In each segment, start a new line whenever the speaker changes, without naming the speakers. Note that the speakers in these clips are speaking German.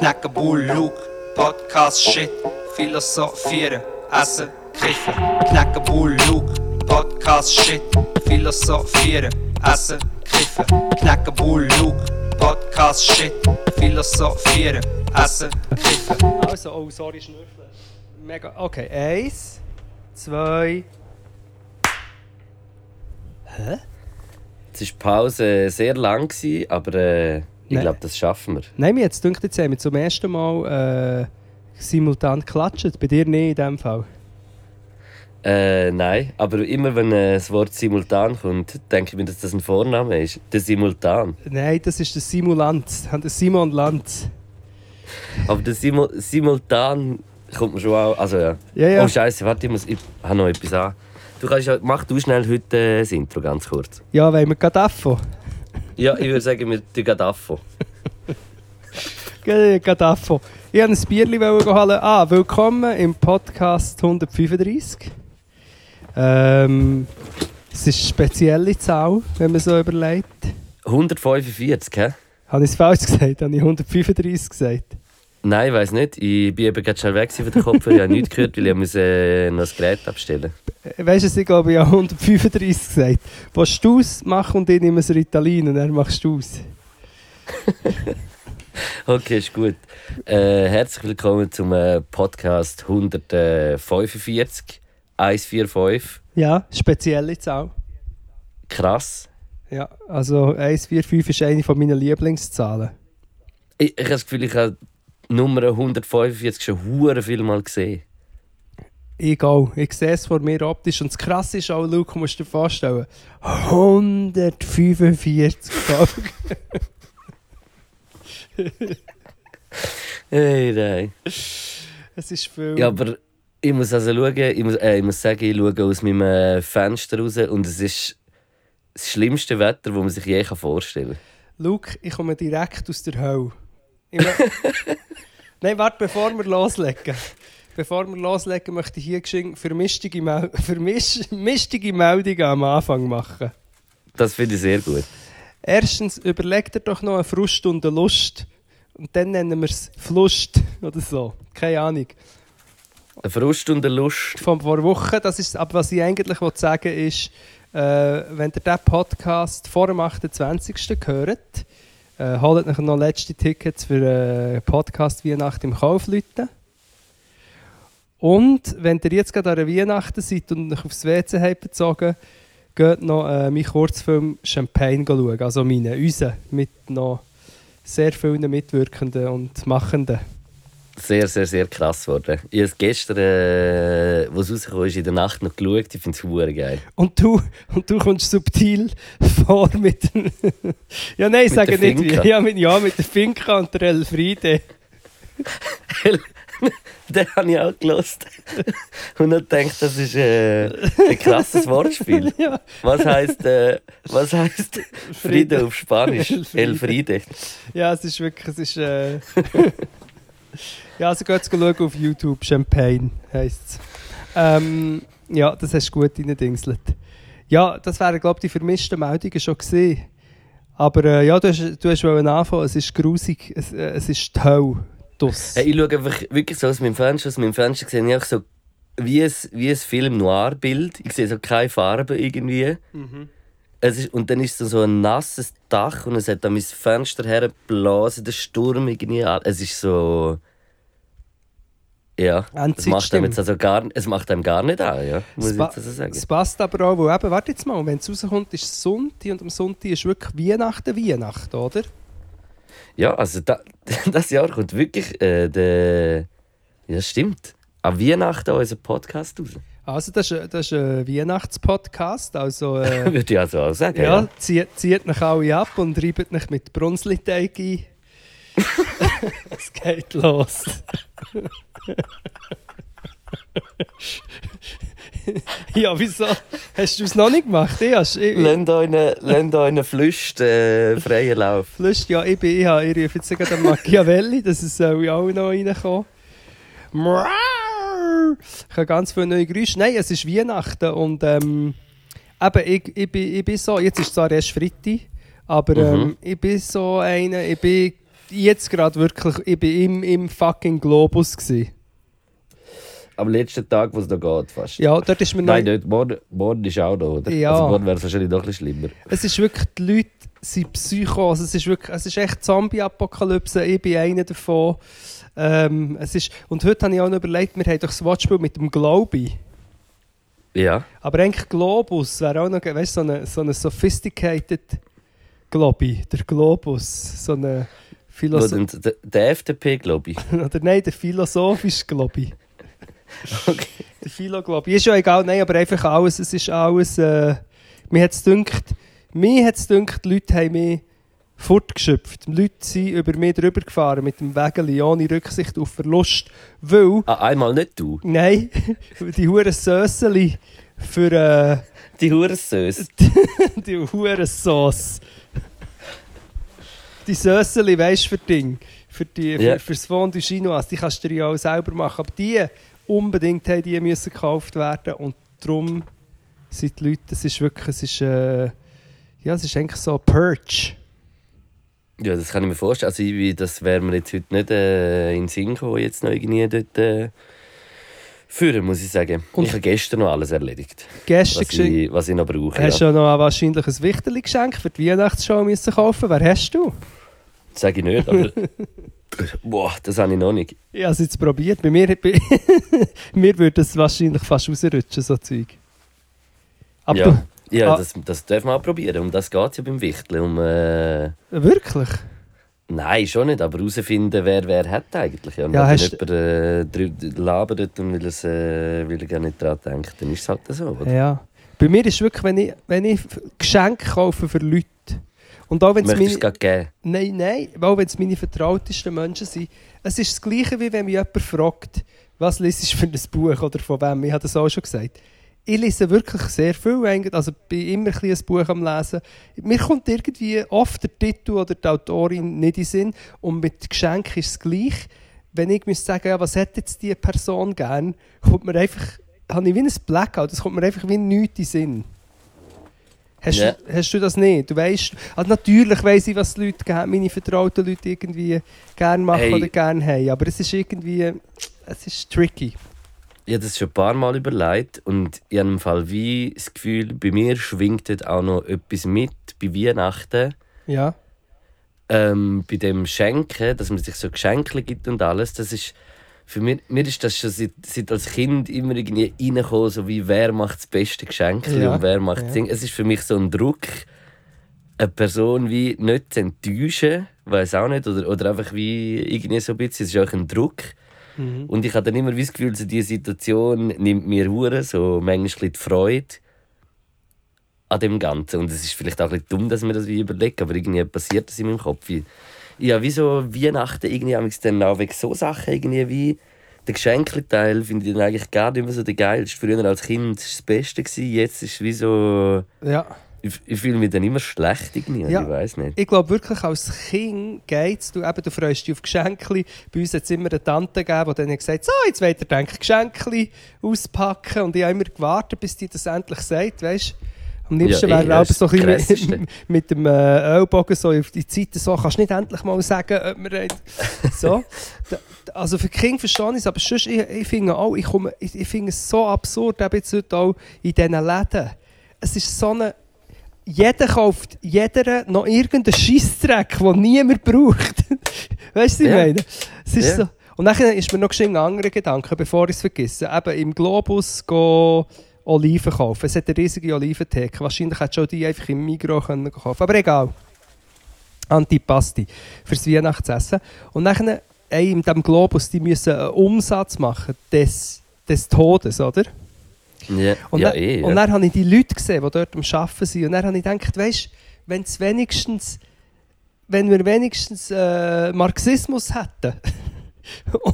knacken Bull, Luke, Podcast, Shit, philosophieren, essen, kiffen. Knacken Bull, Luke, Podcast, Shit, philosophieren, essen, kiffen. Knacken Bull, Luke, Podcast, Shit, philosophieren, essen, kiffen.
Also, oh, sorry, schnüffeln. Mega. Okay, eins, zwei. Hä?
Jetzt war die Pause sehr lang, gewesen, aber äh, ich glaube, das schaffen wir.
Nein, mir jetzt dünkt, jetzt haben wir zum ersten Mal äh, simultan geklatscht. Bei dir nicht in dem Fall.
Äh, nein, aber immer wenn äh, das Wort simultan kommt, denke ich mir, dass das ein Vorname ist. Der Simultan.
Nein, das ist der Simulant. Der Simon Lanz.
Aber der Simu Simultan kommt mir schon auch. Also ja.
Ja, ja.
Oh Scheiße, warte, ich, muss, ich habe noch etwas an. Du kannst mach du schnell heute äh, das Intro ganz kurz.
Ja, wollen wir gerade davon?
Ja, ich würde sagen, gerade davon.
Gerade davon. Ich wollte ein Bierchen holen. Ah, willkommen im Podcast 135. Ähm, es ist eine spezielle Zahl, wenn man so überlegt.
145, hä?
Habe ich es falsch gesagt? Habe ich 135 gesagt?
Nein, ich weiß nicht. Ich bin eben gerade schnell weg von den Kopf. Ich habe nichts gehört, weil ich musste, äh, noch das Gerät abstellen
Äh, Weißt du, ich glaube, ich habe 135 gesagt. Willst du es machen und ich nehme ein Ritalin und dann machst du es.
Okay, ist gut. Äh, herzlich willkommen zum äh, Podcast 145, 145.
Ja, spezielle Zahl.
Krass.
Ja, also 145 ist eine von meinen Lieblingszahlen.
Ich, ich habe das Gefühl, ich habe Nummer 145 schon hure viel mal gesehen.
Egal, ich sehe es vor mir optisch. Und das Krasse ist auch, Luke, musst du dir vorstellen, 145 Folgen.
Hey, nein.
Es ist viel.
Ja, aber ich muss also schauen, ich muss, äh, ich muss sagen, ich schaue aus meinem äh, Fenster raus und es ist das schlimmste Wetter, das man sich je vorstellen kann.
Luke, ich komme direkt aus der Hölle. Nein, warte, bevor wir loslegen. Bevor wir loslegen, möchte ich hier geschwind vermischtige, Mel vermisch mischtige Meldungen am Anfang machen.
Das finde ich sehr gut.
Erstens, überleg dir doch noch eine Frust und eine Lust. Und dann nennen wir es Flust oder so. Keine Ahnung.
Eine Frust und eine Lust.
Von vor Wochen, das ist, aber was ich eigentlich wollte sagen ist, äh, wenn ihr diesen Podcast vor dem 28. hört, äh, holt euch noch letzte Tickets für äh, Podcast Weihnachten im Kaufleuten. Und wenn ihr jetzt gerade an Weihnachten seid und euch aufs WC habt bezogen, geht noch äh, meinen Kurzfilm Champagne schauen. Also meine, unseren, mit noch sehr vielen Mitwirkenden und Machenden.
Sehr, sehr, sehr krass geworden. Ich habe es gestern, äh, wo es rausgekommen ist, in der Nacht noch geschaut. Ich finde es hure geil.
Und du, und du kommst subtil vor mit. ja, nein, ich sage nicht wie. Ja mit, ja, mit der Finca und der Elfriede.
Den habe ich auch gelost. Und dann gedacht, das ist äh, ein krasses Wortspiel.
Ja.
Was heißt, äh, was heißt Friede auf Spanisch? El Friede.
ja, es ist wirklich. Es ist, äh ja, also geht schauen auf YouTube. Champagne heisst es. Ähm, ja, das hast du gut reingedingselt. Ja, das wären, glaube ich, die vermischten Meldungen schon gesehen. Aber äh, ja, du hast, du hast anfangen. Es ist grusig. Es, äh, es ist. Das.
Hey, ich schaue einfach wirklich so aus meinem Fenster. Aus meinem Fenster sehe ich einfach so wie ein, wie ein Film-Noir-Bild. Ich sehe so keine Farbe irgendwie.
Mhm.
Es ist, und dann ist so, so ein nasses Dach und es hat an mein Fenster hergeblasen, der Sturm irgendwie. Es ist so. Ja. Es macht, einem jetzt also gar, es macht einem gar nicht an, ja. Muss
Es
ich also sagen.
Es passt aber auch, weil eben, warte jetzt mal, wenn es rauskommt, ist es Sonntag und am Sonntag ist wirklich Weihnachten, Weihnachten, oder?
Ja, also da, das Jahr kommt wirklich äh, der. Ja, stimmt. An Weihnachten unser Podcast raus.
Also das ist, das ist ein Weihnachtspodcast, also äh,
Würde ich also auch sagen.
ja,
Ja.
zieht, zieht euch alle ab und reibt euch mit Brunsliteig ein. es geht los. ja, wieso? Hast du es noch nicht gemacht? Ich, hast, ich,
Lasst einen Flüst äh, freien Lauf.
Lust, ja, ich bin, ich, habe, ich rufe jetzt gerade Machiavelli, es soll ja auch noch reinkommen. Ich habe ganz viele neue Geräusche. Nein, es ist Weihnachten und ähm, eben, ich, ich, bin, ich bin so, jetzt ist zwar erst Freitag, aber ähm,
Mhm.
ich bin so einer, ich bin jetzt gerade wirklich, ich bin im, im fucking Globus gewesen.
Am letzten Tag, wo es noch geht, fast.
Ja, dort ist mir
Nein, nicht. Morgen, morgen ist auch noch, oder?
Ja.
Also morgen wäre es wahrscheinlich noch ein bisschen schlimmer.
es ist wirklich, die Leute sind Psycho, also es ist wirklich, es ist echt Zombie-Apokalypse, ich bin einer davon. Ähm, es ist, und heute habe ich auch noch überlegt, wir haben doch das Wortspiel mit dem Globi.
Ja.
Aber eigentlich Globus wäre auch noch, weißt du, so eine, so eine sophisticated Globi, der Globus, so eine Philosoph
der, der FDP, glaube ich.
oder nein, der philosophische Globi.
Okay.
Der Philo Globi. Ist ja egal, nein, aber einfach alles, es ist alles, äh, mir hat es gedacht, mir hat es gedacht, die Leute haben mich fortgeschöpft. Die Leute sind über mich drüber gefahren mit dem Wägeli, ohne Rücksicht auf Verlust, weil,
Ah, einmal nicht du.
nein, die huren Sösseli für, äh,
Die Hurensös.
die Hurensauce. Die Sösseli, weißt du, für Ding. Für die, für,
Ja.
fürs Fondue Chinoise, die kannst du dir ja auch selber machen. Aber die unbedingt haben die müssen gekauft werden und darum sind die Leute, es ist wirklich, es ist, äh, ja, es ist eigentlich so ein Purge.
Ja, das kann ich mir vorstellen. Also, ich, das wäre mir jetzt heute nicht äh, in den Sinn gekommen, jetzt noch irgendwie dort äh, führen, muss ich sagen.
Und-
ich habe gestern noch alles erledigt,
Gestern
was ich, was ich noch brauche.
Hast du ja noch wahrscheinlich ein wichtiges Geschenk für die Weihnachtsshow müssen kaufen? Wer hast du?
Das sage ich nicht, aber... Boah, das habe ich noch nicht.
Ich habe es jetzt probiert. Bei mir, bei mir würde es wahrscheinlich fast rausrutschen, so Zeug. Aber
ja, ja
Ah.
das, das dürfen wir auch probieren. Um das geht es ja beim Wichteln. Um, äh,
wirklich?
nein, schon nicht, aber herausfinden, wer wer hat eigentlich. Ja, und
Ja,
wenn
hast-
jemand äh, labert und will, es, äh, will er gar nicht daran denken, dann ist es halt so. Oder?
Ja. Bei mir ist wirklich, wenn ich, wenn ich Geschenke kaufe für Leute, und auch wenn es meine,
es gerade geben?
nein, nein, auch wenn es meine vertrautesten Menschen sind, es ist das Gleiche, wie wenn mich jemand fragt, was liest du für ein Buch oder von wem. Ich habe das auch schon gesagt. Ich lese wirklich sehr viel, eigentlich, also bin immer ein, ein Buch am Lesen. Mir kommt irgendwie oft der Titel oder die Autorin nicht in den Sinn und mit Geschenken ist es gleich. Wenn ich müsste sagen, ja, was hätte jetzt diese Person gern, kommt mir einfach, habe ich wie ein Blackout, es kommt mir einfach wie nichts in den Sinn. Hast,
Ja.
du, hast du das nicht? Du weißt, also natürlich weiss ich, was die Leute meine vertrauten Leute irgendwie gerne machen
Hey.
oder gerne haben, aber es ist irgendwie, es ist tricky.
Ich habe das schon ein paar Mal überlegt und ich habe im Fall wie das Gefühl, bei mir schwingt dort auch noch etwas mit bei Weihnachten.
Ja.
Ähm, bei dem Schenken, dass man sich so Geschenke gibt und alles, das ist für mich, mir ist das schon seit, seit als Kind immer irgendwie reingekommen, so wie wer macht das beste Geschenk
Ja,
und wer macht
ja.
Ding. Es ist für mich so ein Druck, eine Person wie nicht zu enttäuschen, weiß auch nicht, oder, oder einfach wie irgendwie so ein bisschen, es ist auch ein Druck.
Mhm.
Und ich habe dann immer das Gefühl, so diese Situation nimmt mir Hure so manchmal die Freude an dem Ganzen. Und es ist vielleicht auch ein bisschen dumm, dass man das wie überlegt, aber irgendwie passiert das in meinem Kopf. Ja, wie so Weihnachten irgendwie habe ich dann auch wegen so Sachen irgendwie wie der Geschenkteil finde ich dann eigentlich gar nicht mehr so der geilste. Früher als Kind war das Beste, jetzt ist es wie so...
Ja.
Ich, ich fühle mich dann immer schlecht irgendwie,
Ja.
ich weiß nicht.
Ich glaube wirklich, als Kind geht's, du, eben, du freust dich auf Geschenke. Bei uns hat es immer eine Tante gegeben, die dann gesagt hat, so, jetzt wollt ihr denke Geschenke auspacken. Und ich habe immer gewartet, bis die das endlich sagt, weißt Am liebsten
Ja,
wäre
das
so ein bisschen mit, dem äh, Ellbogen so auf die Seite so, kannst du nicht endlich mal sagen, ob wir so. Also für Kinder verstehe ich es, aber sonst, ich, ich finde auch, ich, komme, ich, ich finde es so absurd, eben jetzt heute auch in diesen Läden. Es ist so eine jeder kauft jeder noch irgendeinen Scheissdreck, den niemand braucht. weißt du, was ich
Ja.
meine? Es ist
Ja.
so. Und dann ist mir noch ein anderer Gedanke, bevor ich es vergesse. Eben im Globus go Oliven kaufen. Es hat eine riesige Oliventheke. Wahrscheinlich hätte schon die einfach im Migros können kaufen Aber egal. Antipasti fürs Weihnachtsessen. Und dann ey, in diesem Globus, die müssen einen Umsatz machen des, des Todes, oder?
Ja,
Und,
ja
dann,
eh.
und
Ja.
dann habe ich die Leute gesehen, die dort am Arbeiten sind. Und dann habe ich gedacht, weißt wenn es wenigstens, wenn wir wenigstens äh, Marxismus hätten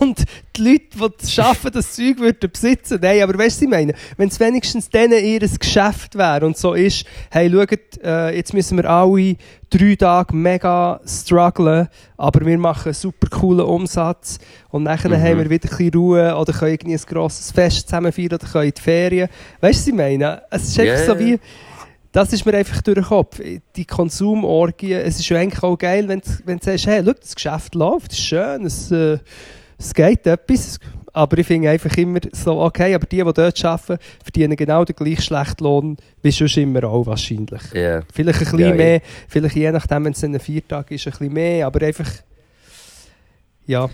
und die Leute, die das arbeiten, das Zeug würden besitzen. Nein, aber weißt du, ich meine? Wenn es wenigstens denen ihr Geschäft wäre und so ist, hey, schaut, äh, jetzt müssen wir alle drei Tage mega strugglen, aber wir machen einen super coolen Umsatz und nachher
Mhm.
haben wir wieder ein bisschen Ruhe oder können irgendwie ein grosses Fest zusammen feiern oder können in die Ferien. Weißt du, ich meine? Es ist einfach
Ja,
so wie, das ist mir einfach durch den Kopf. Die Konsumorgie, es ist ja eigentlich auch geil, wenn, wenn du sagst, hey, schau, das Geschäft läuft, es ist schön, es, äh, es geht etwas. Aber ich finde einfach immer so, okay, aber die, die dort arbeiten, verdienen genau den gleichen schlechten Lohn wie sonst immer auch wahrscheinlich.
Ja.
Vielleicht ein bisschen
Ja, ja.
mehr, vielleicht je nachdem, wenn es ein Viertag ist, ein bisschen mehr, aber einfach, ja.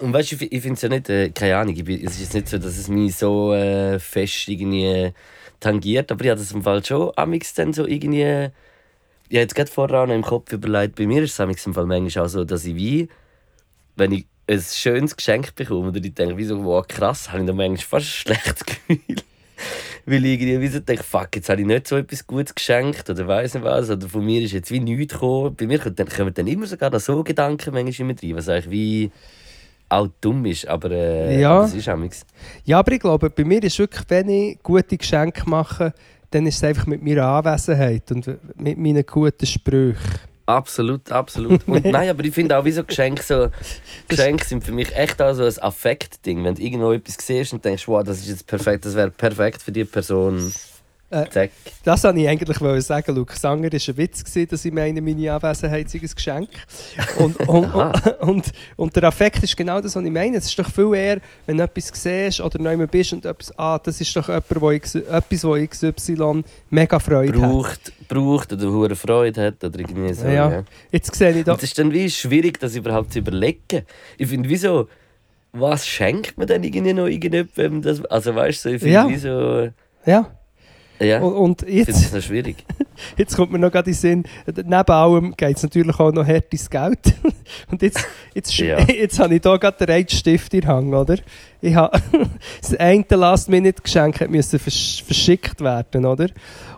Und weißt du, ich, ich finde es ja nicht, äh, keine Ahnung, ich bin, es ist jetzt nicht so, dass es mich so äh, fest irgendwie äh, tangiert, aber ich habe das im Fall schon amix dann so irgendwie. Ich habe jetzt gerade vorher im Kopf überlegt, bei mir ist es amix im Fall manchmal auch so, dass ich wie, wenn ich ein schönes Geschenk bekomme, oder ich denke, wie so, wow, krass, habe ich dann manchmal fast ein schlechtes Gefühl. Weil ich irgendwie wie so denke, fuck, jetzt habe ich nicht so etwas Gutes geschenkt oder weiss nicht was, oder von mir ist jetzt wie nichts gekommen. Bei mir kommen dann, immer sogar so Gedanken manchmal immer rein, was eigentlich wie auch dumm ist, aber äh,
Ja.
es ist amix.
Ja, aber ich glaube, bei mir ist wirklich, wenn ich gute Geschenke mache, dann ist es einfach mit meiner Anwesenheit und mit meinen guten Sprüchen.
Absolut, absolut. Und nein, aber ich finde auch, wie so Geschenke, so, Geschenke sind für mich echt auch so ein Affektding. Wenn du irgendwo etwas siehst und denkst, wow, das ist jetzt perfekt, das wäre perfekt für die Person.
Äh. Das wollte ich eigentlich wollen sagen. Luke Sanger war ein Witz, gewesen, dass ich meine, meine Anwesenheit sei ein Geschenk. Und, und, und, und, und der Affekt ist genau das, was ich meine. Es ist doch viel eher, wenn du etwas siehst oder neu bist und etwas, ah, das ist doch jemand, wo X, etwas, wo XY mega Freude hat.
Braucht, braucht oder hohe Freude hat oder irgendwie so.
Ja.
Ja.
Jetzt sehe ich da.
Und es ist dann wie schwierig, das überhaupt zu überlegen. Ich finde, wieso, was schenkt man dann irgendwie noch irgendjemandem? Das, also weißt du, so, ich finde,
Ja.
wieso,
Ja.
Ja,
Und, jetzt,
noch schwierig.
jetzt kommt mir noch gerade in den Sinn, neben allem geht es natürlich auch noch hart ins Geld. Und jetzt, jetzt,
Ja.
jetzt habe ich hier gerade den einen Stift in Hand, oder? Ich habe das eine Last-Minute-Geschenk müssen versch verschickt werden, oder?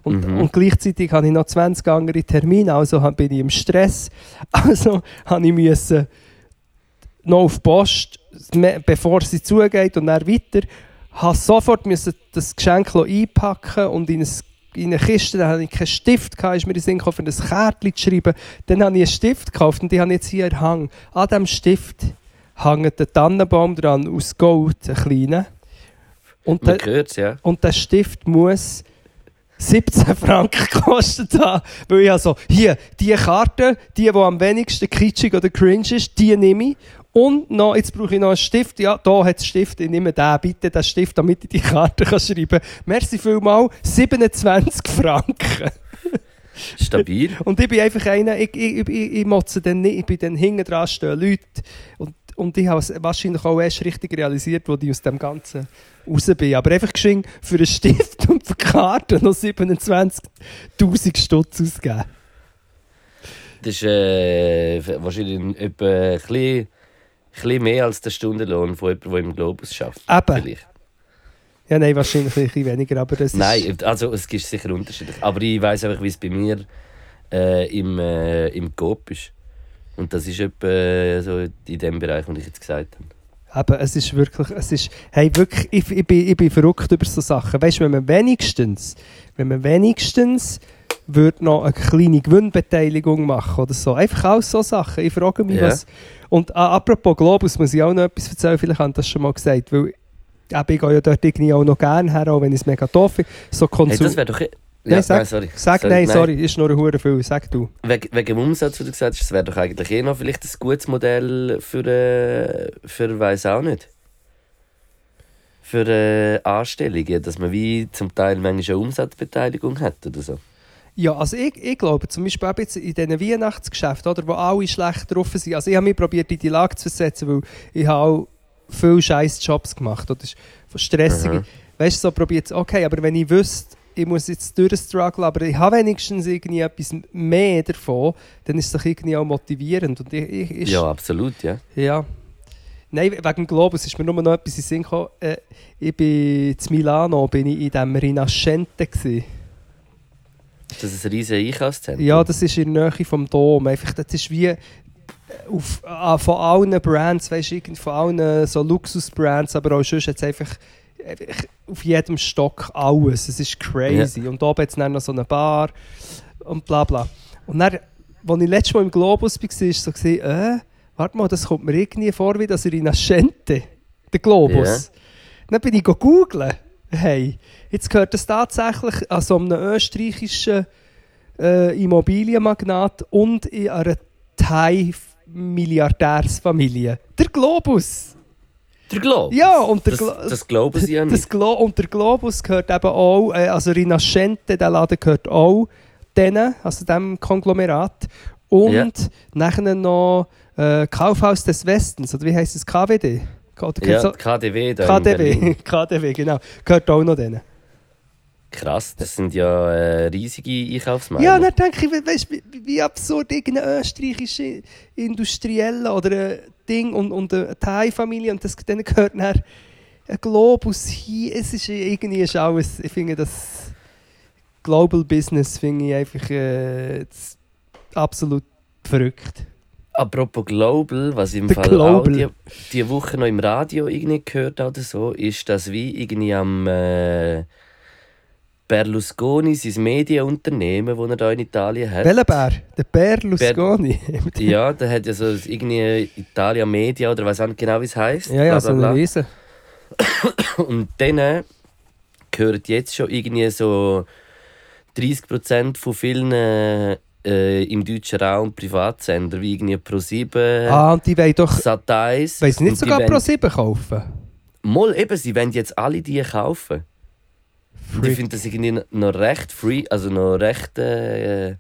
Und,
Mhm.
und gleichzeitig habe ich noch 20 andere Termine, also bin ich im Stress. Also habe ich müssen noch auf Post, bevor sie zugeht und dann weiter, habe sofort müssen das Geschenk einpacken und in, ein, in eine Kiste, dann hatte ich keinen Stift, gehabt, ist mir in den Sinn gekommen, für ein Kärtchen zu schreiben. Dann habe ich einen Stift gekauft und die habe jetzt hier der Hang. An diesem Stift hängt ein Tannenbaum dran, aus Gold, ein kleiner. Und
Man
der,
ja.
und der Stift muss 17 Franken gekostet haben. Weil ich also, hier, die Karte, die, die am wenigsten kitschig oder cringe ist, die nehme ich. Und noch, jetzt brauche ich noch einen Stift. Ja, da hat es Stift. Ich nehme den, bitte den Stift, damit ich die Karte kann schreiben kann. Merci vielmal. 27 Franken.
Stabil.
Und ich bin einfach einer, ich, ich, ich, ich, ich motze dann nicht, ich bin dann hinten dran stehen Leute. Und, und ich habe es wahrscheinlich auch erst richtig realisiert, wo ich aus dem Ganzen raus bin. Aber einfach geschwind für einen Stift und für die Karte noch 27'000 Stutz ausgeben.
Das ist äh, wahrscheinlich etwa ein bisschen, ein bisschen mehr als der Stundenlohn von jemandem, der im Globus arbeitet.
Eben.
Vielleicht.
Ja, nein, wahrscheinlich ein bisschen weniger, aber das ist...
Nein, also es gibt sicher unterschiedlich. Aber ich weiß einfach, wie es bei mir äh, im, äh, im Coop ist. Und das ist etwa äh, so in dem Bereich, den ich jetzt gesagt habe.
Eben, es ist wirklich, es ist, hey, wirklich, ich, ich, bin, ich bin verrückt über so Sachen. Weißt du, wenn man wenigstens, wenn man wenigstens würde noch eine kleine Gewinnbeteiligung machen oder so. Einfach auch so Sachen. Ich frage mich,
Ja.
was... Und ah, apropos Globus, muss ich auch noch etwas erzählen, vielleicht haben das schon mal gesagt, weil eben, ich gehe ja dort irgendwie auch noch gerne her, auch wenn ich es mega doof finde. So
Hey,
Konsum...
das wäre doch. eh-
Nein,
Ja,
sag-
nein, sorry.
Sag, nein, sorry, ist nur ein Hure viel, sag du.
Wegen, wegen dem Umsatz, wie du gesagt hast, das wäre doch eigentlich eh noch vielleicht ein gutes Modell für, äh, für weiß auch nicht. Für äh, Anstellungen, dass man wie zum Teil manchmal eine Umsatzbeteiligung hat oder so.
Ja, also ich, ich glaube, zum Beispiel auch jetzt in diesen Weihnachtsgeschäften, oder, wo alle schlecht drauf sind. Also ich habe mich probiert, in die Lage zu versetzen, weil ich habe auch viele scheiß Jobs gemacht. Oder stressige.
Mhm.
Weißt du, so probiert es, okay, aber wenn ich wüsste, ich muss jetzt durchstrugglen, aber ich habe wenigstens irgendwie etwas mehr davon, dann ist es doch irgendwie auch motivierend. Und ich, ich, ich,
Ja, absolut, ja.
ja. Nein, wegen dem Globus ist mir nur noch etwas in den Sinn gekommen. Äh, ich bin in Milano, bin ich in diesem Rinascente gewesen.
Das ist ein riesiges Einkaufszentrum.
Ja, das ist in der Nähe vom Dom. Einfach, das ist wie äh, auf, ah, von allen Brands, weißt du, von allen so Luxusbrands, aber auch sonst jetzt einfach, auf jedem Stock alles. Es ist crazy. Und oben jetzt noch so eine Bar und bla bla. Und dann, als ich letztes Mal im Globus war, war so, äh, warte mal, das kommt mir irgendwie vor wie das Rinascente, der Globus. Dann bin ich go googlen. Haben. Jetzt gehört es tatsächlich an so einem österreichischen äh, Immobilienmagnat und in einer Thai-Milliardärsfamilie. Der Globus.
Der Globe.
Ja, und der
das,
Glo
das sie ja
das
nicht.
Glo und der Globus gehört eben auch, äh, also Rinascente, der Laden gehört auch denen, also dem Konglomerat. Und
Ja.
nachher noch äh, Kaufhaus des Westens, oder wie heisst es, KWD? Oder
Ja,
so-
KDW da
KDW. KDW, genau. Gehört auch noch denen.
Krass, das sind ja äh, riesige Einkaufsmeile.
Ja, dann denke ich, we- weißt, wie, wie absurd irgendein österreichischer Industrieller oder ein Ding und, und eine Thai-Familie und das, denen gehört dann ein Globus hier. Es ist irgendwie ist alles, ich finde das Global Business finde ich einfach äh, absolut verrückt.
Apropos Global, was ich im
Der
Fall
Global.
auch die, die Woche noch im Radio irgendwie gehört habe oder so, ist, dass wie irgendwie am äh, Berlusconi, sein Medienunternehmen, das er da in Italien hat.
Welcher Bär? Der Berlusconi.
Ja, der hat ja so irgendwie Italia Media oder weiß auch nicht genau, wie es heisst.
ja, ja, so ein Riesen.
Und denen gehört jetzt schon irgendwie so 30% von vielen äh, im deutschen Raum Privatsender, wie irgendwie Pro7,
Ah, und die wollen doch,
Sat1.
wollen sie nicht sogar
wollen-
Pro 7 kaufen?
Mal eben, sie wollen jetzt alle die kaufen. Und ich
Freak.
finde das irgendwie noch recht free, also noch recht äh,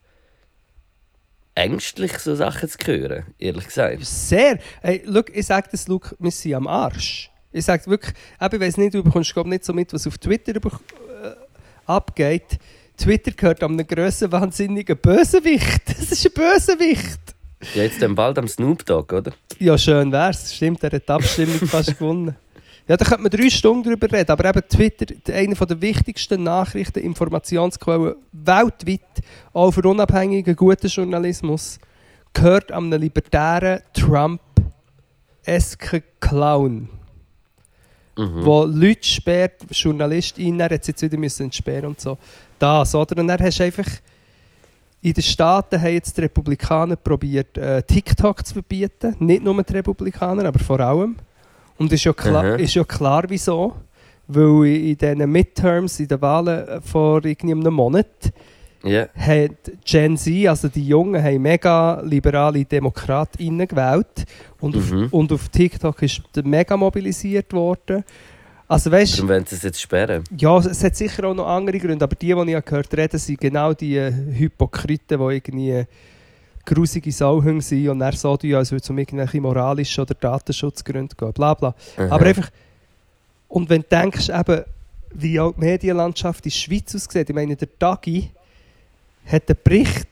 ängstlich, so Sachen zu hören, ehrlich gesagt.
Sehr. Hey, look, ich sage das, Luke, wir sind am Arsch. Ich sage wirklich, ich weiß nicht, du bekommst glaub, nicht so mit, was auf Twitter äh, abgeht. Twitter gehört an einem grössen, wahnsinnigen Bösewicht. Das ist ein Bösewicht.
Ja, jetzt dann bald am Snoop Dogg, oder?
Ja, schön wär's. Stimmt, er hat die Abstimmung fast gewonnen. Ja, da könnte man drei Stunden drüber reden. Aber eben Twitter, eine der wichtigsten Nachrichten, Informationsquellen weltweit, auch für unabhängigen, guten Journalismus, gehört an einem libertären Trump-esken Clown,
Mhm.
wo Leute sperrt, JournalistInnen, er hat sie jetzt wieder müssen entsperren und so. Das, oder? Und dann hast du einfach... In den Staaten haben jetzt die Republikaner probiert, äh, TikTok zu verbieten. Nicht nur die Republikaner, aber vor allem. Und ist ja klar, ist ja klar wieso. Weil in diesen Midterms, in den Wahlen äh, vor irgendwie einem Monat,
Ja.
hat Gen Z, also die Jungen, haben mega liberale DemokratInnen gewählt. Und,
Mhm.
auf, und auf TikTok ist mega mobilisiert worden. Also weißt
Darum wollen sie es jetzt sperren.
ja, es hat sicher auch noch andere Gründe, aber die, die ich gehört reden, sind genau die äh, Hypokriten, die irgendwie grusige Sauhunde sind und dann so tun, als würde es um irgendwelche moralischen oder Datenschutzgründe gehen, bla bla.
Aha.
Aber einfach, und wenn du denkst, eben, wie auch die Medienlandschaft in der Schweiz aussieht, ich meine, der Tagi hat einen Bericht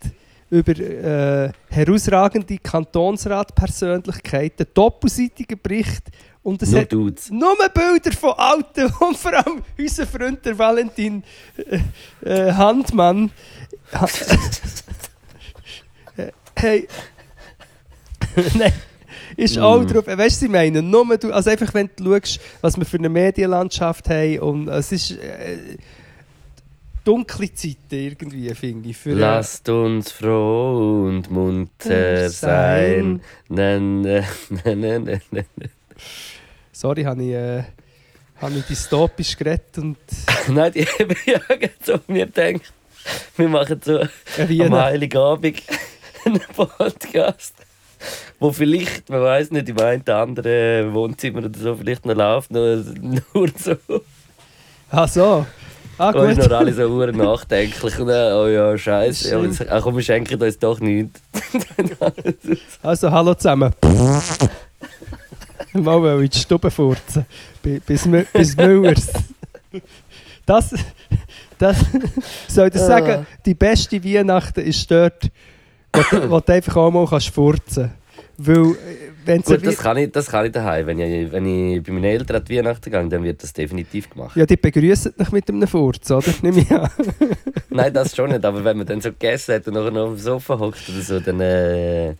über äh, herausragende Kantonsratpersönlichkeiten, doppelseitigen Bericht, und es
Nur
hat
Dudes.
nur Bilder von Alten und vor allem unser Freund der Valentin äh, äh, Handmann. Ha Äh, hey. Nein. Ist
Mm.
auch drauf. Weißt du, was ich meine? Nur du, also einfach, wenn du schaust, was wir für eine Medienlandschaft haben. Und es ist äh, dunkle Zeiten irgendwie, finde ich. Für, äh,
Lasst uns froh und munter sein. Nein, nein, nein, nein, nein, nein.
Sorry, habe ich, äh, habe ich dystopisch geredet und
Nein, die haben ja so mir gedacht, wir machen so
äh,
am. Heiligabend einen Podcast, wo vielleicht, man weiß nicht, im einen oder anderen Wohnzimmer oder so, vielleicht noch läuft, nur, nur so.
Ach so. Ah, gut.
noch alle so uhr nachdenklich und dann, oh ja, scheiße, ja, komm, wir schenken uns doch nichts.
Also, hallo zusammen. Mal ich die Stube furzen. Bi- Bis, bis Müllers. Das, das soll ich dir sagen, die beste Weihnachten ist dort, wo, wo du einfach auch mal kannst furzen Weil, äh, wenn
Gut, das kann, ich, das kann ich daheim. Wenn ich, wenn ich bei meinen Eltern an die Weihnachten gehe, dann wird das definitiv gemacht.
Ja, die begrüßen dich mit einem Furz, oder? Nimm ich an.
Nein, das schon nicht, aber wenn man dann so gegessen hat und nachher noch auf dem Sofa hockt oder so, dann äh,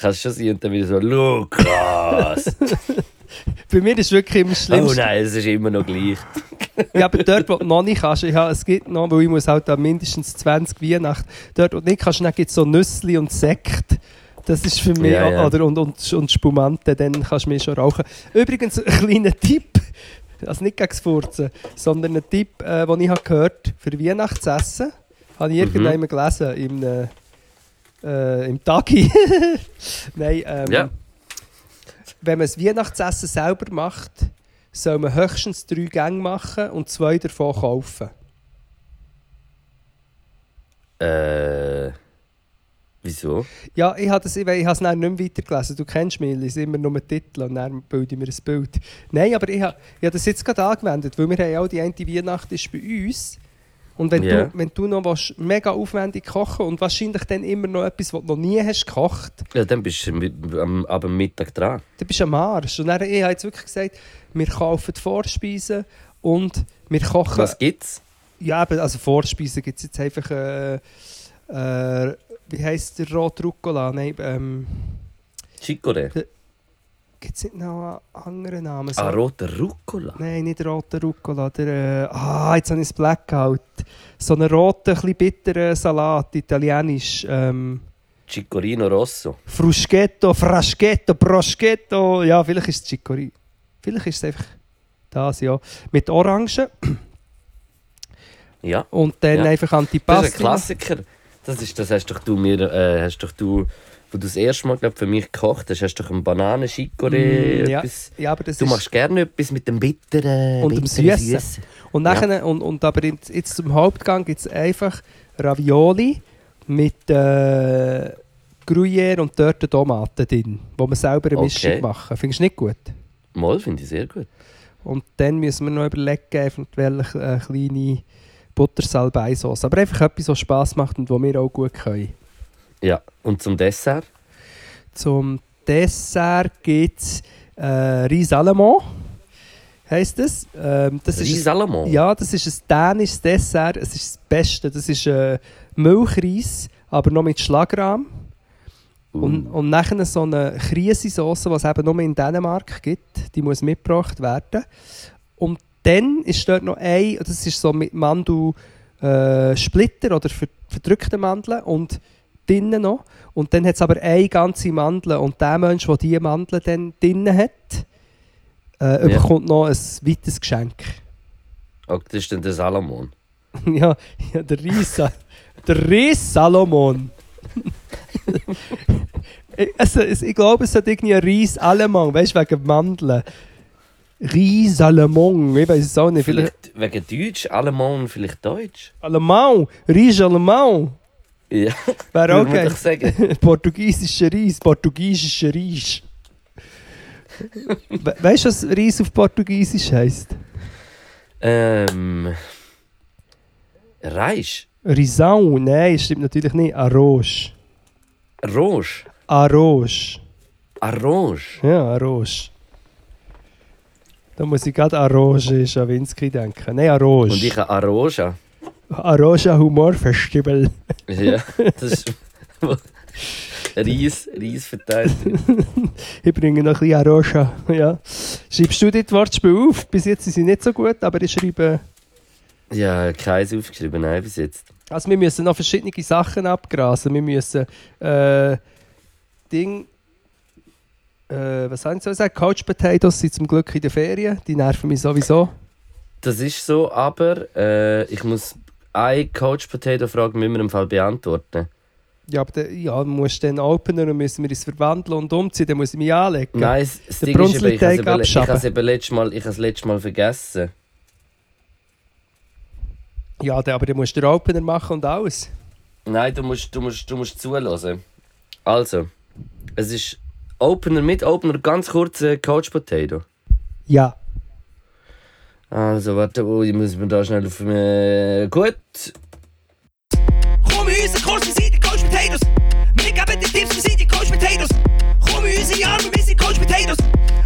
kann es schon sein und dann wieder so, Lukas!
Bei mir ist wirklich immer das
oh nein, es ist immer noch gleich.
Ja, aber dort, wo du noch nicht kannst, ja, es gibt noch, weil ich muss halt mindestens 20 Weihnachten, dort, wo du nicht kannst, dann gibt es so Nüssli und Sekt. Das ist für mich,
Ja, ja.
oder und, und, und Spumante, dann kannst du mir schon rauchen. Übrigens, ein kleiner Tipp, Also nicht gegen das Furzen, sondern ein Tipp, äh, den ich habe gehört für Weihnachtsessen. Habe ich
Mhm.
irgendwann gelesen im, äh, äh, im Tagi. Nein, ähm,
Ja.
wenn man das Weihnachtsessen selber macht, soll man höchstens drei Gänge machen und zwei davon kaufen.
Äh. Wieso?
Ja, ich habe es ich, ich habe es dann nicht mehr weitergelesen. Du kennst mich, ich lese immer nur den Titel und dann bilde ich mir ein Bild. Nein, aber ich habe, ich habe das jetzt gerade angewendet, weil wir haben ja auch die eine Weihnacht ist bei uns. Und wenn,
Ja.
du, wenn du noch willst, mega aufwendig kochen und wahrscheinlich dann immer noch etwas, was du noch nie hast gekocht,
Ja, dann bist du mit, am, ab dem Mittag dran.
dann bist du am Arsch. Und dann, ich habe jetzt wirklich gesagt, wir kaufen Vorspeisen und wir kochen...
Was gibt's?
Ja, eben, also Vorspeisen gibt es jetzt einfach... Äh, äh, wie heisst der Rot Rucola? Nein, ähm...
Chicorée.
Gibt es nicht noch einen anderen Namen? So-
Ah, roter Rucola.
Nein, nicht roter Rucola. Der, äh, ah, jetzt habe ich das Blackout. So einen roten, ein bisschen bitteren Salat, italienisch. Ähm,
Chicorino Rosso.
Fruschetto, Fraschetto, Proschetto. Ja, vielleicht ist es Chicorì. Vielleicht ist es einfach das, ja. Mit Orangen
Ja.
und dann
Ja.
einfach
Das ist
Antipasti.
ein Klassiker. Das, ist, das hast doch du mir, äh, hast doch du, wo du das erste Mal glaub, für mich gekocht hast, hast du doch ein bananen
Mm, ja.
etwas.
Ja, aber das
Du machst gerne etwas mit dem bitteren
Und dem Süssen. Und, nachher, und, und aber jetzt zum Hauptgang gibt es einfach Ravioli mit äh, Gruyère und dort Tomaten drin, wo wir selber eine Mischung
Okay.
machen. Findest du nicht gut?
Mal finde ich sehr gut.
Und dann müssen wir noch überlegen, eventuell eine kleine Buttersalbeisauce. Aber einfach etwas, was Spass macht und was wir auch gut können.
Ja. Und zum Dessert?
Zum Dessert gibt es äh, Riz Allemand, heisst es. Ähm, das ist
Riz Allemand?
Ja, das ist ein dänisches Dessert. Es ist das Beste. Das ist äh, Milchreis, aber noch mit Schlagrahm.
Uh.
Und, und nachher so eine Krisensauce, die es eben nur in Dänemark gibt. Die muss mitgebracht werden. Und dann ist dort noch ein, das ist so mit Mandel äh, Splitter oder ver verdrückte Mandeln und drinnen noch. Und dann hat es aber eine ganze Mandel und der Mensch, der diese Mandel dann drinnen hat, äh,
Ja.
bekommt noch ein weiteres Geschenk.
Oh, das ist dann der Salomon.
ja, ja, der Reis, der Reis Salomon. Ich- also, ich glaube, es hat irgendwie ein Reis Allemand, weißt du, wegen Mandeln. Reis Allemand, ich weiß es auch nicht. Vielleicht
Vielleicht wegen Deutsch, Allemand, vielleicht Deutsch.
Allemand, Reis Allemand.
Ja,
Wäre
doch sagen.
Portugiesischer Reis, portugiesischer Reis. We weißt du, was Reis auf Portugiesisch heisst?
Ähm. Reis.
Risau? Nein, stimmt natürlich nicht. Arroz.
Roche.
Arroz.
Arrange.
Ja, Arroz. Da muss ich gerade an Roger Schawinski denken. Nein, an Roger.
Und ich habe Aroja.
Aroja Humor Festival.
Ja, das ist. Reis, Reis verteilt.
Ich bringe noch ein bisschen Aroja. Ja. Schreibst du dit Wortspiel auf? Bis jetzt sind sie nicht so gut, aber ich schreibe...
Ja, keins aufgeschrieben, nein, bis jetzt.
Also wir müssen noch verschiedene Sachen abgrasen. Wir müssen... Äh, Ding... Äh, was soll ich sagen? Couch Potatoes sind zum Glück in der Ferien. Die nerven mich sowieso.
Das ist so, aber äh, ich muss eine Coach Potato Frage müssen wir im Fall beantworten.
Ja, aber der, ja, du musst dann openen und müssen wir es verwandeln und umziehen. Dann muss ich mich anlegen.
Nein, das-
Der
Ding ist eben, ich habe es eben, eben letztes Mal, ich letztes Mal vergessen.
Ja, dann- aber dann musst du den Opener machen und alles.
Nein, du musst, du musst, du musst zuhören. Also, es ist Opener mit Opener, ganz kurz äh, Coach Potato.
Ja.
Also, warte, oh, ich muss mir da schnell auf... Äh, gut.
Kom i huset, kors, vi sier de coach potatoes. Make up at the tips, vi sier de coach potatoes. Kom i huset, ja, vi sier coach potatoes.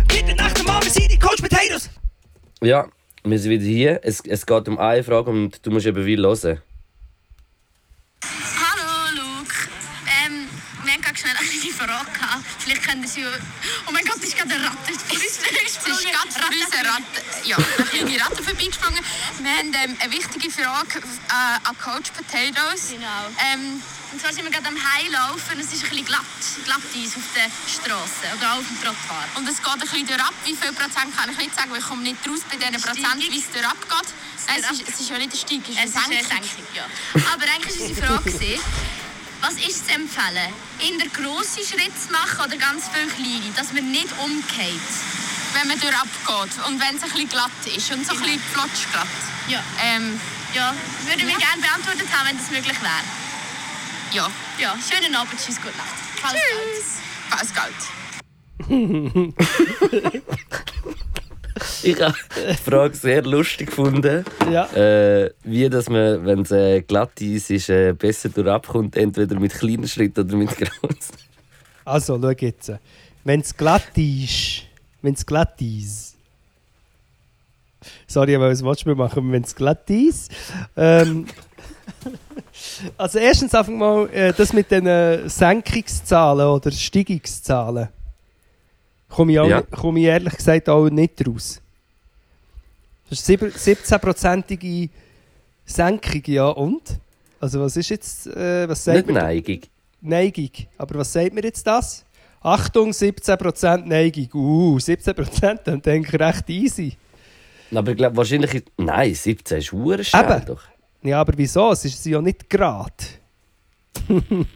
Bitte nach dem Mann, vi sier de coach potatoes.
Ja, wir sind wieder hier. Es, es geht um eine Frage und du musst eben wie hören.
Hallo Luke. Ähm, wir haben gerade schnell eine Frage können Sie... Oh mein Gott, ist gerade eine Ratte vor uns
Es ist uns eine Ratte, ja, eine kleine Ratte vorbeigesprungen. Wir haben ähm, eine wichtige Frage äh, an Coach Potatoes.
Genau.
Ähm,
Und zwar sind wir gerade am Heilaufen und es ist ein bisschen glatt, glatt Eis auf der Straße oder auch auf dem Trottoir.
Und es geht ein bisschen durchab. Wie viel Prozent kann ich nicht sagen, weil ich komme nicht raus bei diesen Prozent, wie es durchab geht. Nein, es ist, es ist ja nicht ein Steig, es ist eine Senkung.
Senkung, ja. Aber eigentlich war unsere Frage, was ist zu empfehlen? In der grossen Schritt zu machen oder ganz viel kleine, dass man nicht umgeht?
Wenn man durchab geht und wenn es ein bisschen glatt ist und so ein bisschen flotsch glatt.
Ja.
Ähm,
Ja, würde wir
Ja.
gerne beantwortet haben, wenn das möglich wäre.
ja.
Ja, schönen Abend, tschüss, gute Nacht. Falls
Falls Geld.
Ich habe die Frage sehr lustig gefunden.
Ja.
Äh, wie dass man, wenn es äh, glatt ist, ist äh, besser durchabkommt, entweder mit kleinen Schritten oder mit großen.
Also, schau jetzt. Wenn es glatt ist. Wenn es glatt ist. Sorry, aber was willst du machen, wenn es glatt ist? Ähm, also, erstens einfach mal äh, das mit den äh, Senkungszahlen oder Steigungszahlen. Komme ich, auch
Ja.
komme ich ehrlich gesagt auch nicht raus. Das ist sieben- 17-prozentige Senkung, ja und? Also, was ist jetzt. Äh, was sagt
Nicht? Neigung.
Neigung. Aber was sagt mir jetzt das? Achtung, 17% Neigung. Uh, 17%, dann denke ich recht easy.
Aber ich glaube, wahrscheinlich. ist- Nein, 17 ist schnell
Eben.
doch.
Ja, aber wieso? Es ist ja nicht gerade.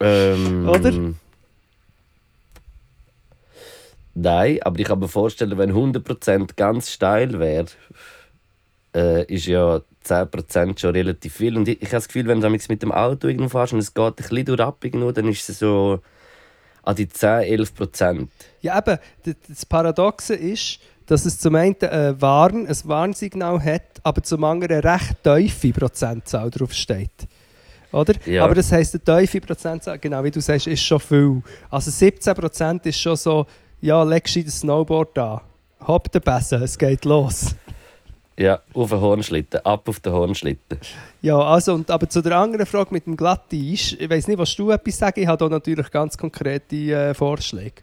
Ähm,
Oder?
Nein, aber ich kann mir vorstellen, wenn 100% ganz steil wäre, äh, ist ja 10% schon relativ viel. Und ich, ich habe das Gefühl, wenn du mit dem Auto irgendwo fährst und es geht ein bisschen durchab, irgendwo, dann ist es so an die 10, 11%.
Ja, eben, das Paradoxe ist, dass es zum einen ein, Warn, ein Warnsignal hat, aber zum anderen eine recht tiefe Prozentzahl drauf steht. Oder?
Ja.
Aber das heisst, eine tiefe Prozentzahl, genau wie du sagst, ist schon viel. Also 17% ist schon so, ja, legst du das Snowboard an. Hopp den Besen, es geht los.
Ja, auf den Hornschlitten, ab auf den Hornschlitten.
Ja, also, und, aber zu der anderen Frage mit dem Glatteis, ich weiß nicht, was du etwas sagen, ich habe da natürlich ganz konkrete äh, Vorschläge.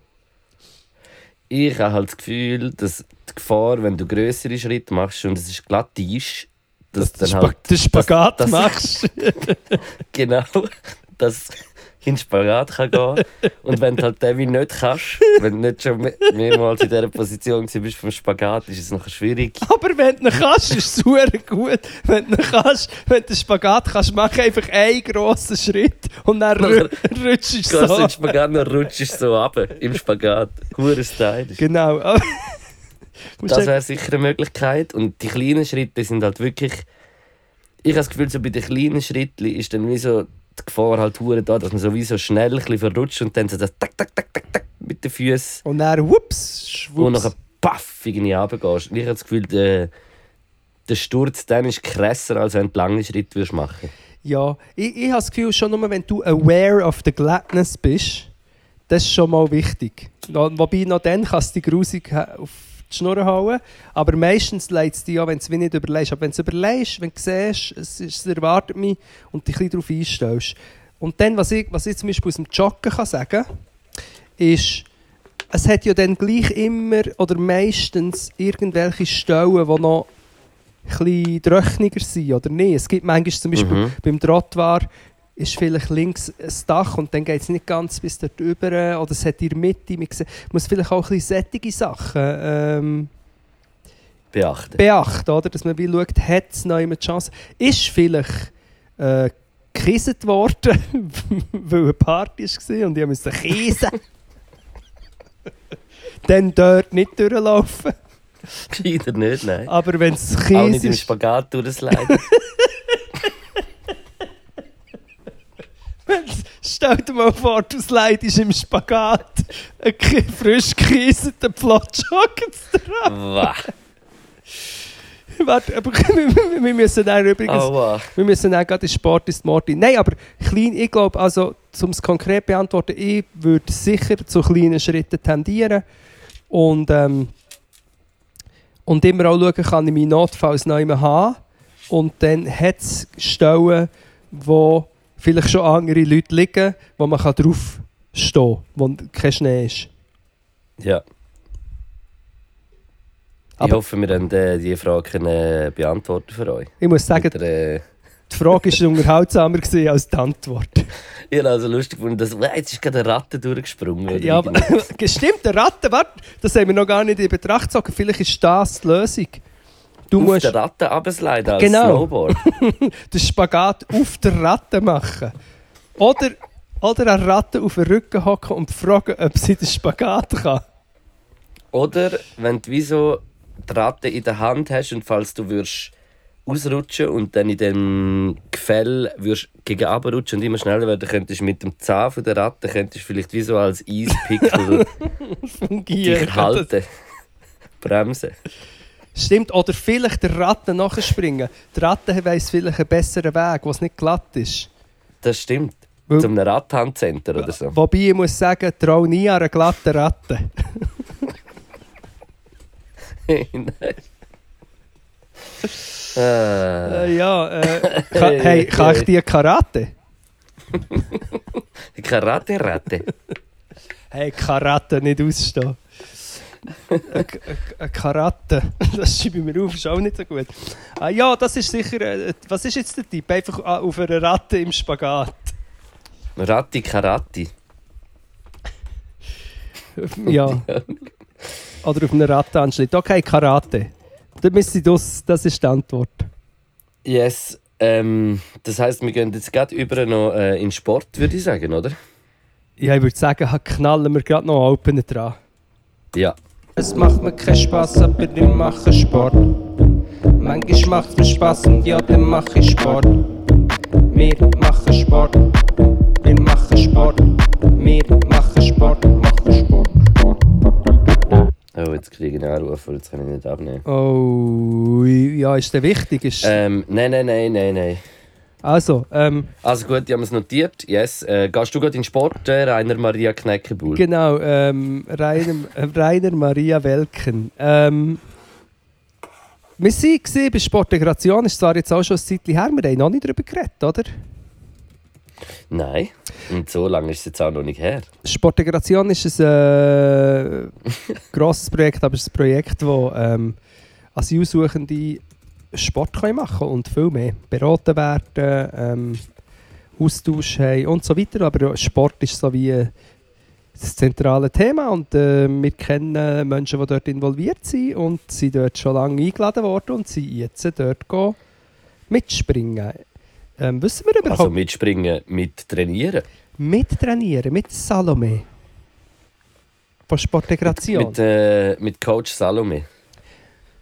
Ich habe halt das Gefühl, dass die Gefahr, wenn du größere Schritte machst und es ist glatt ist, dass
Dass du
dann halt
den Spagat
das-
machst.
genau dass in den Spagat kann gehen und wenn du halt den wie nicht kannst, wenn du nicht schon me- mehrmals in dieser Position bist vom Spagat, ist es nachher schwierig.
Aber wenn du ihn kannst, ist es super gut. Wenn du ihn kannst, wenn du den Spagat kannst, mach einfach einen grossen Schritt und dann rü rutschst
Du
du so.
den Spagat und rutschst so ab im Spagat. Hure stylisch.
Genau.
Das wäre sicher eine Möglichkeit. Und die kleinen Schritte sind halt wirklich. Ich habe das Gefühl, so bei den kleinen Schritten ist dann wie so die Gefahr halt hure da, dass man so wie so schnell ein verrutscht und dann so das tak, tak, tak, tak, tak mit den Füßen
und dann, whoops,
und
schwupps.
nachher paff irgendwie runtergehst. Und ich habe das Gefühl, der, der Sturz dann ist krasser, als wenn du lange Schritte würdest machen
Ja, ich, ich habe das Gefühl, schon nur wenn du aware of the gladness bist, das ist schon mal wichtig. Wobei, noch dann kannst du die grusig auf die Schnur hauen, aber meistens leidet es dich auch, wenn du es nicht überlegst. Aber wenn du es überlegst, wenn du siehst, es, es erwartet mich und dich ein bisschen darauf einstellst. Und dann, was ich, was ich zum Beispiel aus dem Joggen kann sagen ist, es hat ja dann gleich immer oder meistens irgendwelche Stellen, die noch ein bisschen sind, oder nicht? Es gibt manchmal zum Beispiel
Mhm.
beim Trottoir ist vielleicht links ein Dach und dann geht es nicht ganz bis dort rüber oder es hat in der Mitte, man muss vielleicht auch ein bisschen sättige Sachen ähm,
Beachten.
beachten, oder? dass man wie schaut, hat es noch die Chance. Ist vielleicht äh, gekisset worden, weil eine Party war und ich musste kiesen. dann dort nicht durchlaufen.
Gescheiter nicht, nein.
Aber wenn es
Auch
Kies
nicht im Spagat durchsliden.
Stell dir mal vor, du slidest im Spagat einen frisch gekieseten Pflotschocken dran. Warte, aber wir, müssen dann übrigens...
Aua.
Wir müssen auch gerade in Sport ist Morty. Nein, aber klein, ich glaube, also, um es konkret zu beantworten, ich würde sicher zu kleinen Schritten tendieren. Und, ähm, und immer auch schauen, kann ich mich notfalls noch immer haben. Und dann hat es Stellen, wo vielleicht schon andere Leute liegen, wo man kann drauf stehen kann, wo kein Schnee ist.
Ja. Ich
Aber-
hoffe, wir haben äh, diese Frage können beantworten für euch.
Ich muss sagen,
der, äh,
Die Frage war unterhaltsamer als die Antwort.
Ich habe also lustig gefunden, dass wow, jetzt ist gerade eine Ratte durchgesprungen.
Ja, aber stimmt, der Ratte, warte, das haben wir noch gar nicht in Betracht gezogen. Vielleicht ist das die Lösung. Du
Auf
musst
der Ratte absliden als
Genau.
Snowboard.
den Spagat auf der Ratte machen. Oder, oder eine Ratte auf den Rücken hocken und fragen, ob sie den Spagat kann.
Oder wenn du wie so die Ratte in der Hand hast und falls du würdest ausrutschen und dann in dem Gefäll würdest gegen rutschen und immer schneller werden, könntest du mit dem Zahn von der Ratte könntest du vielleicht wie so als Eispickel dich halten. Bremsen.
Stimmt, oder vielleicht der Ratte nachspringen. Die Ratte weiss vielleicht einen besseren Weg, wo es nicht glatt ist.
Das stimmt.
Weil-
Zum Radhandcenter oder so.
Wobei ich muss sagen, trau nie an einer glatten Ratte.
Nein. Äh,
ja, äh, ka hey, kann ich dir Karate?
Karate-Ratte.
Hey, Karate nicht ausstehen. Karate, das schreibe ich mir auf, ist auch nicht so gut. Ah, ja, das ist sicher. Äh, was ist jetzt der Tipp? Einfach ah, auf einer Ratte im Spagat.
Ratti Karate.
Ja. Oder auf einer Ratte anschließt. Okay, Karate. Da müsste das, das ist die Antwort.
Yes. Ähm, das heisst, wir gehen jetzt gerade über noch äh, in Sport, würde ich sagen, oder?
Ja, ich würde sagen, knallen wir gerade noch Opener dran.
Ja.
Es macht mir keinen Spaß, aber ich mache Sport. Manchmal macht es mir Spaß und ja, dann mache ich Sport. Wir machen Sport. Wir machen Sport. Wir machen Sport. Machen Sport.
Oh, jetzt kriege ich einen Anruf, weil jetzt kann ich nicht abnehmen.
Oh, ja, ist der wichtig? Ist,
Ähm, nein, nein, nein, nein, nein.
Also, ähm,
Also gut, die haben es notiert. Yes. Äh, gehst du gerade in Sport, äh, Rainer Maria Kneckebuhl?
genau, ähm, Rainer, äh, Rainer Maria Welken. Ähm, wir waren bei Sportintegration, ist zwar jetzt auch schon ein Zeitchen her, wir haben noch nicht darüber geredet, oder?
Nein. Und so lange ist es jetzt auch noch nicht her.
Sportintegration ist ein äh, grosses Projekt, aber es ist ein Projekt, das ähm, Asylsuchende Sport können machen und viel mehr. Beraten werden, ähm, Austausch haben und so weiter. Aber Sport ist so wie äh, das zentrale Thema und äh, wir kennen Menschen, die dort involviert sind und sind dort schon lange eingeladen worden und sind jetzt dort gehen mitspringen. Ähm, wissen wir überhaupt
Also mitspringen, mit trainieren.
mittrainieren mit Salome von Sportintegration.
Mit, äh, mit Coach Salome.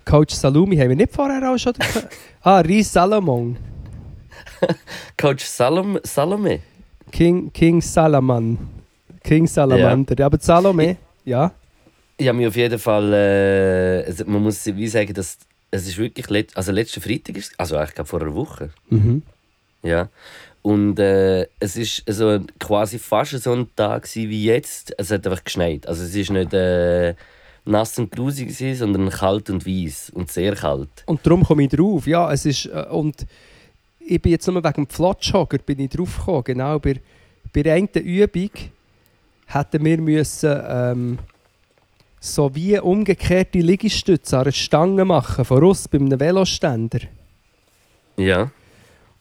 Coach Salumi haben wir nicht vorher auch schon. ah, Ries Salomon.
Coach Salom, Salome.
King, King Salaman. King Salamander. Ja. Aber Salome, ja.
Ich habe mich auf jeden Fall, äh, also man muss wie sagen, dass es ist wirklich, let, also letzten Freitag ist, also ich glaube vor einer Woche,
Mhm.
ja. Und äh, es ist also quasi fast so ein Tag wie jetzt. Es hat einfach geschneit. Also es ist nicht äh, nass und grusig gewesen, sondern kalt und weiss und sehr kalt.
Und darum komme ich drauf. Ja, es ist. Äh, und ich bin jetzt nur wegen dem Flatschhocker bin ich drauf gekommen. Genau, bei, bei der einen Übung hätten wir müssen, ähm, so wie umgekehrte Liegestütze an einer Stange machen, voraus bei einem Veloständer.
Ja.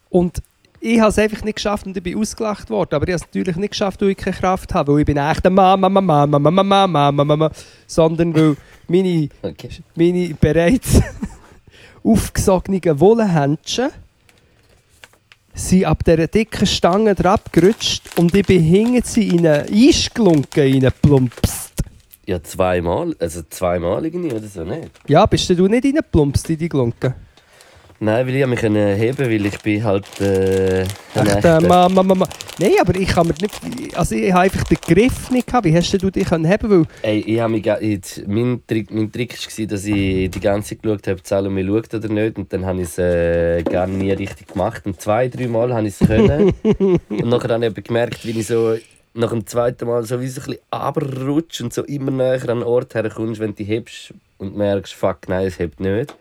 Und ich habe es einfach nicht geschafft und ich bin ausgelacht worden. Aber ich habe es natürlich nicht geschafft, weil ich keine Kraft habe. Weil ich bin echt ein Mama, Mama, Mama, Mama, Mama, Mama, Mama. Sondern weil meine,
Okay.
meine bereits aufgesogenen Wollenhändchen sind ab dieser dicken Stange drauf gerutscht und ich bin hinten sie in eine Eis gelunken, reingeplumpst.
Ja, zweimal. Also zweimal irgendwie oder so, nicht?
Ja, bist du nicht reingeplumpst in die Glunken?
Nein, weil ich mich können heben weil ich bin halt äh,
Echt, äh,
echter-
Mama, Mama. Nein, aber ich kann mir nicht. Also ich habe einfach den Griff nicht gehabt. Wie hast du dich können haben? Weil
Ey, ich habe mich, jetzt- mein, Trick, mein Trick war, dass ich die ganze Zeit geschaut habe, ob Salome schaut oder nicht. Und dann habe ich es äh, gar nie richtig gemacht. Und zwei, drei Mal habe ich es können. und nachher habe ich gemerkt, wie ich so nach dem zweiten Mal so wie so ein bisschen runterrutsche und so immer näher an den Ort herkommst, wenn du hebst und merkst, fuck, nein, es hebt nicht.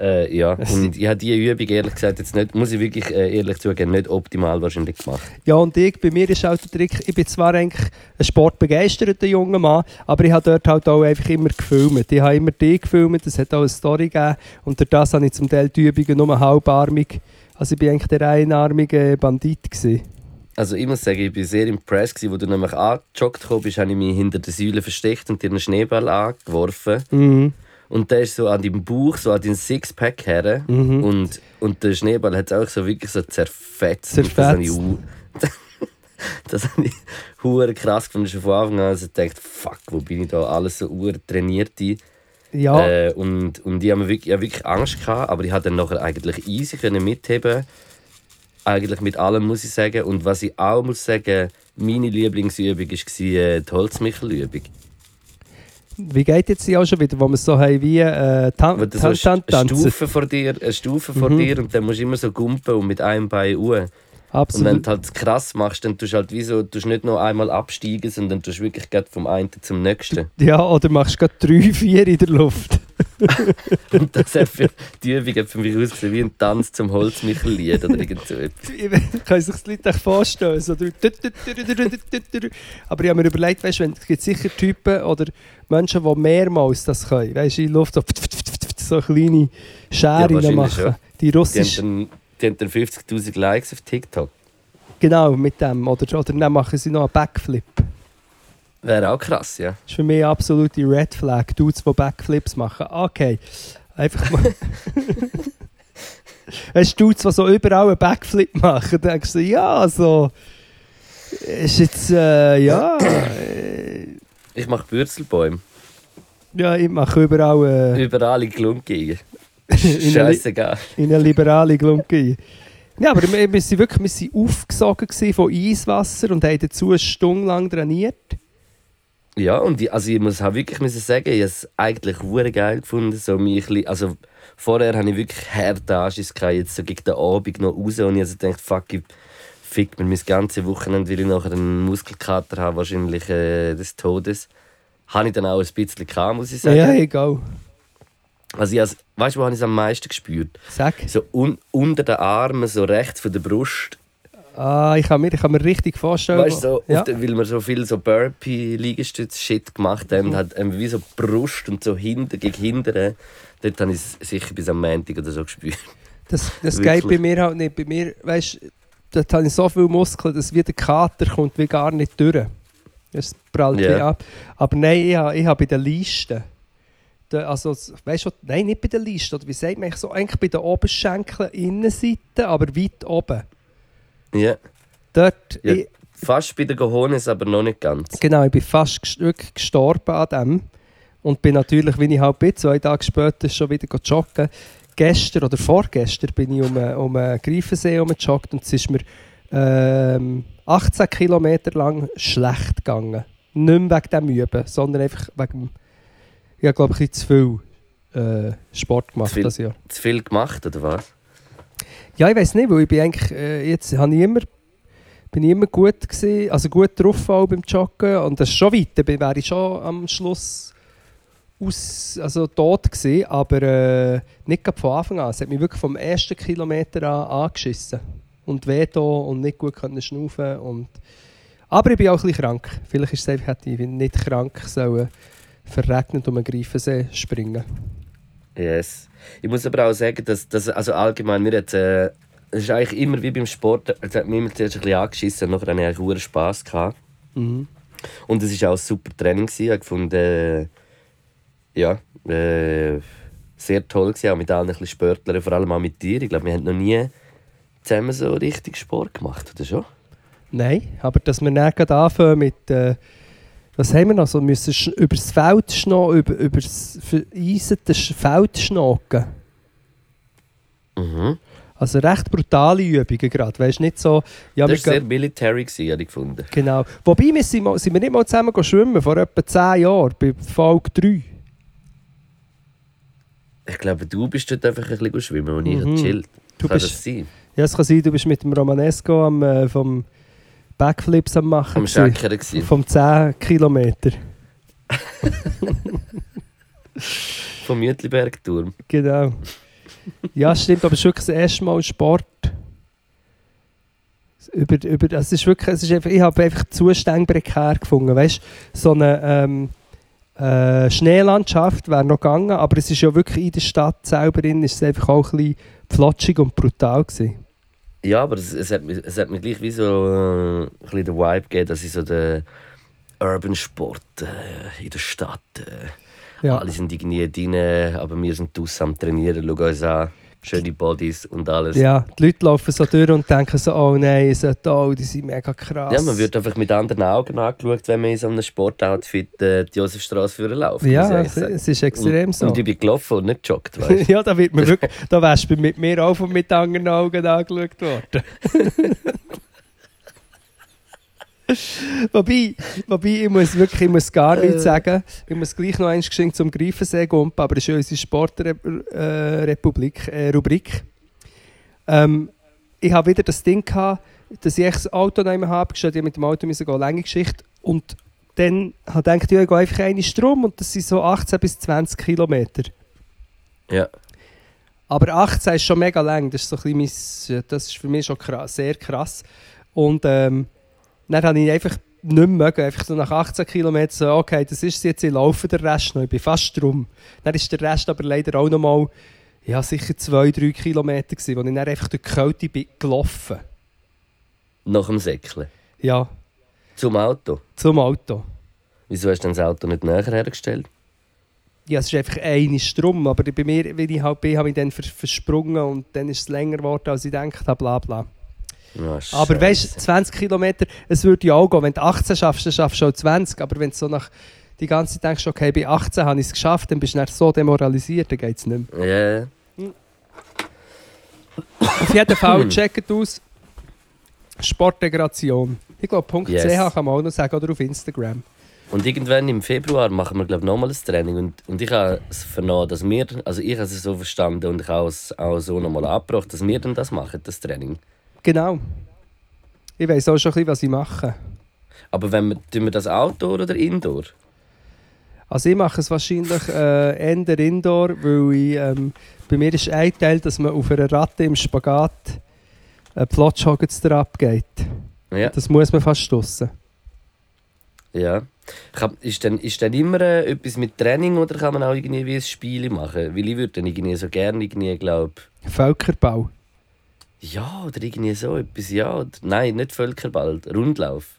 Äh, ja, und ich habe diese Übung ehrlich gesagt jetzt nicht, muss ich wirklich äh, ehrlich zugeben, nicht optimal wahrscheinlich gemacht.
Ja, und ich, bei mir ist auch der Trick, ich bin zwar eigentlich ein sportbegeisterter junger Mann, aber ich habe dort halt auch einfach immer gefilmt. Ich habe immer die gefilmt, es hat auch eine Story gegeben und durch das habe ich zum Teil die Übungen nur halbarmig Also ich bin eigentlich der einarmige Bandit gewesen.
Also ich muss sagen, ich war sehr impressed, gewesen, wo du nämlich angejoggt bist, habe ich mich hinter der Säule versteckt und dir einen Schneeball angeworfen.
Mhm.
Und der ist so an deinem Bauch, so an deinem Sixpack her.
Mhm.
Und, und der Schneeball hat es auch so wirklich so zerfetzt. Und Das habe ich,
Zerfetzt.
das habe ich hure krass gefunden schon von Anfang an. Also ich dachte, fuck, wo bin ich da? Alles so ur trainierte.
Ja,
Äh, und, und ich habe wirklich, ich habe wirklich Angst gehabt, aber ich konnte dann nachher eigentlich easy können mitheben. Eigentlich mit allem muss ich sagen. Und was ich auch muss sagen, meine Lieblingsübung war die Holzmichelübung.
Wie geht jetzt die auch schon wieder, wo wir so haben wie äh, Tan Tan
eine
Tan
eine? Stufe vor dir, eine Stufe vor
Mhm.
dir und dann musst du immer so gumpen und mit einem Bein uhr. Und wenn
Absolut.
du halt krass machst, dann tust du halt wie so, tust nicht nur einmal absteigen, sondern tust wirklich vom einen zum nächsten.
Ja, oder machst du gerade drei, vier in der Luft.
und das hat für die Übung für mich ausgesehen wie ein Tanz zum Holzmichellied oder irgend so etwas.
Ich kann sich das Lied nicht vorstellen. So. Aber ich habe mir überlegt, weißt, wenn, es gibt sicher Typen oder Menschen, die mehrmals das können. Weißt du, in Luft so, so kleine Scheren
ja,
machen.
Schon.
Die
russischen.
Die
haben dann, dann 50.000 Likes auf TikTok.
Genau, mit dem. Oder, oder dann machen sie noch einen Backflip.
Wäre auch krass, ja.
Das ist für mich eine absolute Red Flag. Dudes, die Backflips machen. Okay. Einfach mal. Weißt du, Dudes, die so überall einen Backflip machen, dann denkst du, ja, so. Ist jetzt, äh, ja. Äh,
Ich mache Bürzelbäume.
ja, ich mache überall äh,
Überall in
Li-
Scheißegal.
in eine liberale Glunke. Ja, aber wir, wir sind wirklich wir sind aufgesogen von Eiswasser und haben dazu eine Stunde lang trainiert.
Ja, und ich, also ich muss auch wirklich müssen sagen, ich habe es eigentlich hure geil gefunden. So mich bisschen- also vorher hatte ich wirklich harte Anschiss, gehabt, jetzt so gegen den Abend noch raus und ich also gedacht, fuck, ich fick mir mein ganze Wochenende, weil ich nachher einen Muskelkater habe, wahrscheinlich äh, des Todes. Habe ich dann auch ein bisschen gehabt, muss ich sagen.
Ja, egal.
Also ich has- weißt du, wo habe ich es am meisten gespürt?
Sag.
So un unter den Armen, so rechts von der Brust.
Ah, ich kann mir, ich kann mir richtig vorstellen.
Weißt du, so,
ja.
der, weil wir so viel so Burpee-Liegestütz-Shit gemacht haben, hat ähm, wie so Brust und so hinten gegen hinten. Dort habe ich es sicher bis am Montag oder so gespürt.
Das, das geht bei mir halt nicht. Bei mir, weißt du, dort habe ich so viele Muskeln, dass wie der Kater kommt wie gar nicht durch. Das prallt wie ab. Aber nein, ich habe, ich habe bei den Leisten. Also, weißt du, nein, nicht bei den Leisten. Oder wie sagt man so? Eigentlich bei den Oberschenkeln, Innenseite, aber weit oben.
Ja.
Dort,
ja.
ich,
Fast bei den Cojones, aber noch nicht ganz.
genau, ich bin fast wirklich gestorben an dem. Und bin natürlich, wie ich halt bin, zwei Tage später schon wieder joggen. Gestern oder vorgestern bin ich um, äh, um den Greifensee herumgejoggt und es ist mir ähm, 18 Kilometer lang schlecht gegangen. Nicht mehr wegen dem Üben, sondern einfach wegen ich habe glaube ich zu viel äh, Sport gemacht
Zu viel?
das Jahr.
Zu viel gemacht, oder was?
Ja, ich weiß nicht, weil ich bin eigentlich, äh, jetzt habe ich immer, bin ich immer gut gewesen, also gut drauf auch beim Joggen und das schon weit, dann wäre ich schon am Schluss aus, also tot gewesen, aber äh, nicht von Anfang an. Es hat mich wirklich vom ersten Kilometer an angeschissen und weh und nicht gut können schnaufen und aber ich bin auch ein bisschen krank. Vielleicht ist es einfach, hätte ich nicht krank sollen verregnet um einen Greifensee springen.
Yes. Ich muss aber auch sagen, dass, dass also allgemein, mir hat, äh, es ist eigentlich immer wie beim Sport, es hat mich immer zuerst ein bisschen angeschissen, nachher hatte ich eigentlich verdammt Spass. Gehabt.
Mhm.
Und es war auch ein super Training. gewesen. Ich gefunden, äh, ja, äh, sehr toll gewesen, auch mit allen ein Sportlern, vor allem auch mit dir. Ich glaube, wir haben noch nie zusammen so richtig Sport gemacht, oder schon?
Nein, aber dass wir dann anfangen mit, äh, was haben wir noch, so müssen sch- über das Feld schno, über, über das vereiserte Sch- Feld schnocken.
Mhm.
Also recht brutale Übungen gerade, weißt nicht so, ja,
das war sehr military, gewesen, habe ich gefunden.
genau. Wobei, wir sind, mal, sind wir nicht mal zusammen schwimmen, vor etwa 10 Jahren, bei Folge 3.
Ich glaube, du bist dort einfach ein bisschen schwimmen und ich
Mhm.
habe chillt.
Du
Kann
bist,
das sein?
ja, es kann sein, du bist mit dem Romanesco am, äh, vom Backflips am machen.
Am
gewesen. Vom 10 Kilometer.
Vom Mütlibergturm.
Genau. Ja, stimmt, aber es ist wirklich das erste Mal Sport. Über, über, es ist wirklich, es ist einfach, ich habe einfach Zustände prekär gefunden. Weißt so eine ähm, äh, Schneelandschaft wäre noch gegangen, aber es ist ja wirklich in der Stadt selber drin, ist es einfach auch ein bisschen flotschig und brutal gewesen.
Ja, aber es, es, hat, mir- es hat mir gleich wie so äh, ein bisschen den Vibe gegeben, dass ich so den Urban Sport äh, in der Stadt. Äh,
Ja.
Alle sind irgendwie drin, aber wir sind draussen am Trainieren. Schau uns an. Schöne Bodies und alles.
Ja, die Leute laufen so durch und denken so, oh nein, so toll, die sind mega krass.
Ja, man wird einfach mit anderen Augen angeschaut, wenn man in so einem Sportoutfit äh, die Josefstraße für läuft.
Ja, es, ist extrem
und,
so.
Und ich bin gelaufen und nicht joggt, weißt
ja, da wird man wirklich, da wärst du mit mir auch von mit anderen Augen angeschaut worden. wobei, wobei, ich muss wirklich, ich muss gar nichts sagen. Ich muss gleich noch eins geschenkt zum Greifensee gumpen, aber das ist ja unsere Sportrepublik, äh, äh, Rubrik. Ähm, ich habe wieder das Ding gehabt, dass ich echt das Auto nicht mehr habe, ich mit dem Auto müssen gehen, lange Geschichte. Und dann habe ich gedacht, ja, ich gehe einfach eine Strom und das sind so 18 bis 20 Kilometer.
Ja.
Aber 18 ist schon mega lang. Das ist, so ein bisschen mein, das ist für mich schon krass, sehr krass. Und ähm, dann habe ich einfach nicht mehr mögen. Einfach so nach 18 Kilometern so, okay, das ist jetzt, ich laufe den Rest noch. Ich bin fast drum. Dann ist der Rest aber leider auch noch mal, ja, sicher 2-3 Kilometer gewesen, wo ich dann einfach durch die Kälte bin gelaufen.
Nach dem Säckchen.
Ja,
Zum Auto.
zum Auto.
Wieso hast du denn das Auto nicht näher hergestellt?
Ja, es ist einfach eine Strum, aber bei mir, wie ich halt bin, habe ich dann vers versprungen und dann ist es länger geworden, als ich gedacht habe, bla bla.
Ja,
Aber weißt du, 20 Kilometer, es würde ja auch gehen. Wenn du 18 schaffst, dann schaffst du auch 20. Aber wenn du so nach die ganze Zeit denkst, okay, bei 18 habe ich es geschafft, dann bist du dann so demoralisiert, dann geht es nicht mehr.
Ja,
Auf jeden Fall, checkt aus. Sportintegration. Ich glaube, .ch
Yes.
kann man auch noch sagen, oder auf Instagram.
Und irgendwann im Februar machen wir glaube nochmal ein Training und, und ich habe es vernommen, dass wir, also ich habe es so verstanden und ich habe es auch so nochmal abgebracht, dass wir dann das machen, das Training.
Genau. Ich weiß auch schon ein bisschen, was ich mache.
Aber wenn wir, tun wir das Outdoor oder Indoor?
Also ich mache es wahrscheinlich äh, eher Indoor, weil ich, ähm, bei mir ist ein Teil, dass man auf einer Ratte im Spagat einen Plotschoggen abgeht.
Ja.
Das muss man fast stossen.
ja. Kann, ist, dann, ist dann immer äh, etwas mit Training oder kann man auch irgendwie wie ein Spiel machen? Weil ich würde dann irgendwie so gerne irgendwie, glaube
Völkerbau.
Ja, oder irgendwie so etwas, ja. Oder, nein, nicht Völkerball, Rundlauf.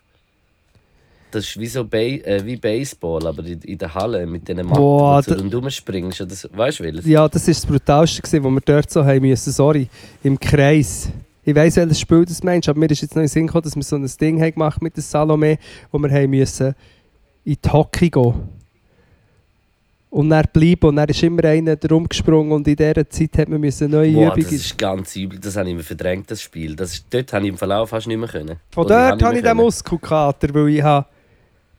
Das ist wie so Ba- äh, wie Baseball, aber in, in der Halle mit diesen Matten,
Boah,
wo du rundherum springst. Oder so. Weißt du, welches?
Ja, das war das Brutalste, wo wir dort so haben müssen, sorry, im Kreis. Ich weiss, welches Spiel das meinst, aber mir ist jetzt noch in den Sinn gekommen, dass wir so ein Ding haben gemacht mit der Salome, wo wir haben müssen in die Hockey gehen. Und dann bleiben und dann ist immer einer drum gesprungen und in dieser Zeit hat man müssen neue
Boah, das
Übungen...
ist ganz übel. Das habe ich mir verdrängt, das Spiel. Das ist, dort habe ich im Verlauf fast nicht mehr können.
Von
Oder
dort habe ich den Muskelkater, weil ich habe...